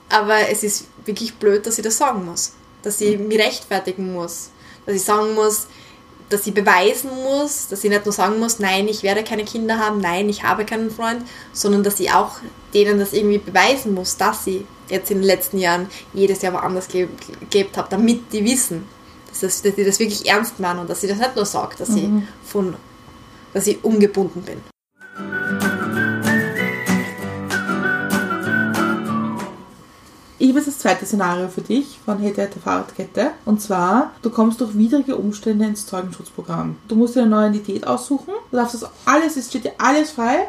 Aber es ist wirklich blöd, dass ich das sagen muss. Dass ich mich rechtfertigen muss. Dass ich sagen muss, dass ich beweisen muss, dass ich nicht nur sagen muss, nein, ich werde keine Kinder haben, nein, ich habe keinen Freund, sondern dass ich auch denen das irgendwie beweisen muss, dass ich jetzt in den letzten Jahren jedes Jahr woanders ge- gelebt habe, damit die wissen, dass, das, dass ich das wirklich ernst meine und dass ich das nicht nur sage, dass ich von, dass ich ungebunden bin. Ich habe jetzt das zweite Szenario für dich von Hätte, Hätte, Fahrradkette. Und zwar, du kommst durch widrige Umstände ins Zeugenschutzprogramm. Du musst dir eine neue Identität aussuchen. Du darfst das alles, es steht dir alles frei,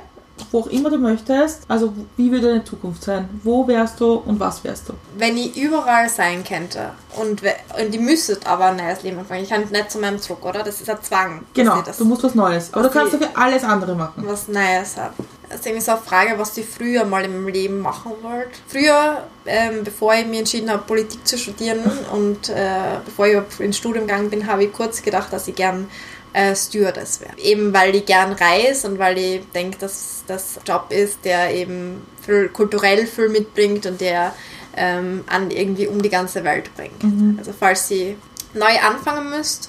wo auch immer du möchtest. Also, wie würde deine Zukunft sein? Wo wärst du und was wärst du? Wenn ich überall sein könnte und, und ich müsste aber ein neues Leben anfangen, ich kann nicht zu meinem Druck, oder? Das ist ein Zwang. Genau, das du musst was Neues. Aber du Was kannst die- dafür alles andere machen. was Neues habe. Das ist irgendwie so eine Frage, was ich früher mal im Leben machen wollte. Früher, ähm, bevor ich mich entschieden habe, Politik zu studieren und äh, bevor ich ins Studium gegangen bin, habe ich kurz gedacht, dass ich gern äh, Stewardess wäre. Eben weil ich gern reise und weil ich denke, dass das Job ist, der eben viel, kulturell viel mitbringt und der ähm, an irgendwie um die ganze Welt bringt. Also falls ich neu anfangen müsste,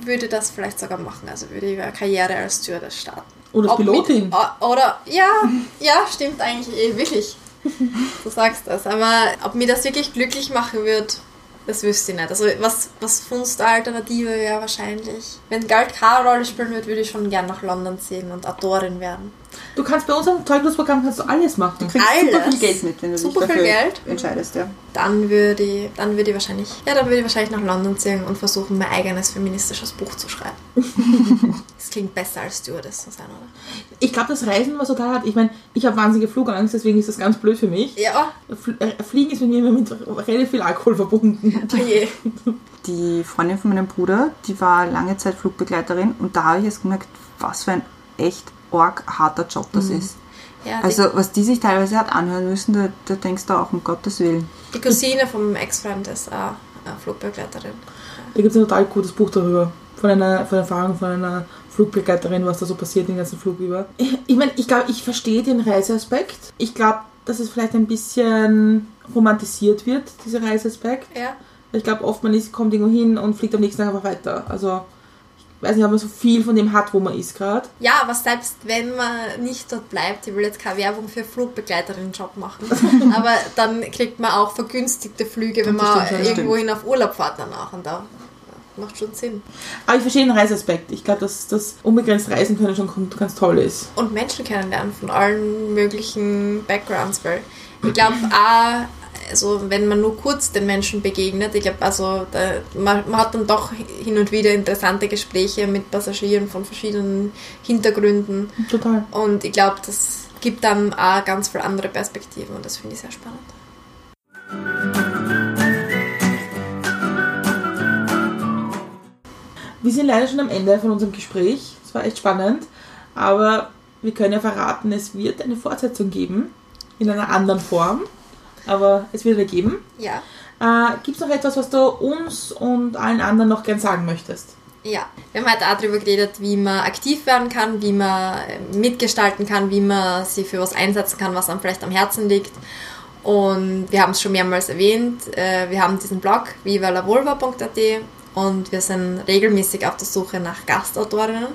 würde das vielleicht sogar machen. Also würde ich eine Karriere als Stewardess starten. Oder Ob Pilotin. Mit, oder, ja, ja, stimmt eigentlich eh, wirklich. Du sagst das. Aber ob mir das wirklich glücklich machen wird, das wüsste ich nicht. Also was, was für uns der Alternative wäre wahrscheinlich. Wenn Geld keine Rolle spielen würde, würde ich schon gern nach London ziehen und Autorin werden. Du kannst bei unserem Zeugnisprogramm kannst du alles machen. Du kriegst Alles. super viel Geld mit, wenn du Super dich viel dafür Geld. entscheidest. Ja. Dann würde ich, dann würde ich wahrscheinlich, ja, dann würde ich wahrscheinlich nach London ziehen und versuchen, mein eigenes feministisches Buch zu schreiben. das klingt besser als Stewardess zu sein, oder? Ich glaube, das Reisen was total hat. Ich meine, ich habe wahnsinnige Flugangst, deswegen ist das ganz blöd für mich. Ja, äh, Fliegen ist mit mir immer mit relativ viel Alkohol verbunden. oh je. Die Freundin von meinem Bruder, die war lange Zeit Flugbegleiterin und da habe ich jetzt gemerkt, was für ein echt arg harter Job das ist. Ja, Also was die sich teilweise hat anhören müssen, da, da denkst du auch, um Gottes Willen. Die Cousine vom Ex-Freund ist auch eine Flugbegleiterin. Da gibt es ein total gutes Buch darüber. Von einer, von Erfahrung von einer Flugbegleiterin, was da so passiert den ganzen Flug über. Ich, ich meine, ich glaube, ich verstehe den Reiseaspekt. Ich glaube, dass es vielleicht ein bisschen romantisiert wird, dieser Reiseaspekt. Ja. Ich glaube, oft man ist, kommt irgendwo hin und fliegt am nächsten Tag einfach weiter. Also, weiß nicht, ob man so viel von dem hat, wo man ist gerade. Ja, aber selbst wenn man nicht dort bleibt, ich will jetzt keine Werbung für Flugbegleiterinnen-Job machen, aber dann kriegt man auch vergünstigte Flüge, wenn Das man stimmt, das irgendwo hin auf Urlaub fährt danach und da macht schon Sinn. Aber ich verstehe den Reiseaspekt. Ich glaube, dass das unbegrenzt Reisen können schon ganz toll ist. Und Menschen kennenlernen von allen möglichen Backgrounds, weil ich glaube auch, also wenn man nur kurz den Menschen begegnet, ich glaube also, da, man, man hat dann doch hin und wieder interessante Gespräche mit Passagieren von verschiedenen Hintergründen Total. Und ich glaube, dass gibt dann auch ganz viele andere Perspektiven und das finde ich sehr spannend. Wir sind leider schon am Ende von unserem Gespräch. Es war echt spannend, aber wir können ja verraten, es wird eine Fortsetzung geben, in einer anderen Form, aber es wird eine geben. Ja. Äh, Gibt es noch etwas, was du uns und allen anderen noch gern sagen möchtest? Ja, wir haben heute auch darüber geredet, wie man aktiv werden kann, wie man äh, mitgestalten kann, wie man sich für was einsetzen kann, was einem vielleicht am Herzen liegt. Und wir haben es schon mehrmals erwähnt, äh, wir haben diesen Blog vivalavulva.at und wir sind regelmäßig auf der Suche nach Gastautorinnen.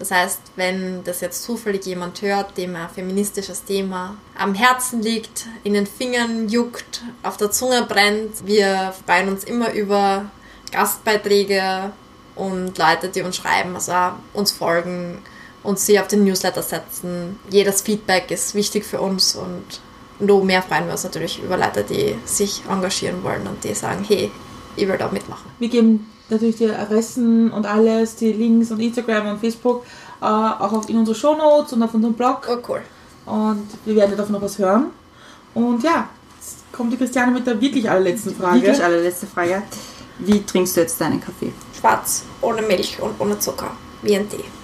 Das heißt, wenn das jetzt zufällig jemand hört, dem ein feministisches Thema am Herzen liegt, in den Fingern juckt, auf der Zunge brennt, wir freuen uns immer über Gastbeiträge und Leute, die uns schreiben, also uns folgen, uns sie auf den Newsletter setzen. Jedes Feedback ist wichtig für uns und noch mehr freuen wir uns natürlich über Leute, die sich engagieren wollen und die sagen, hey, ich will da mitmachen. Wir geben natürlich die Adressen und alles, die Links und Instagram und Facebook äh, auch auf, in unsere Shownotes und auf unserem Blog. Oh, cool. Und wir werden davon noch was hören. Und ja, jetzt kommt die Christiane mit der wirklich allerletzten Frage. Wirklich allerletzte Frage. Wie trinkst du jetzt deinen Kaffee? Schwarz, ohne Milch und ohne Zucker, wie ein Tee.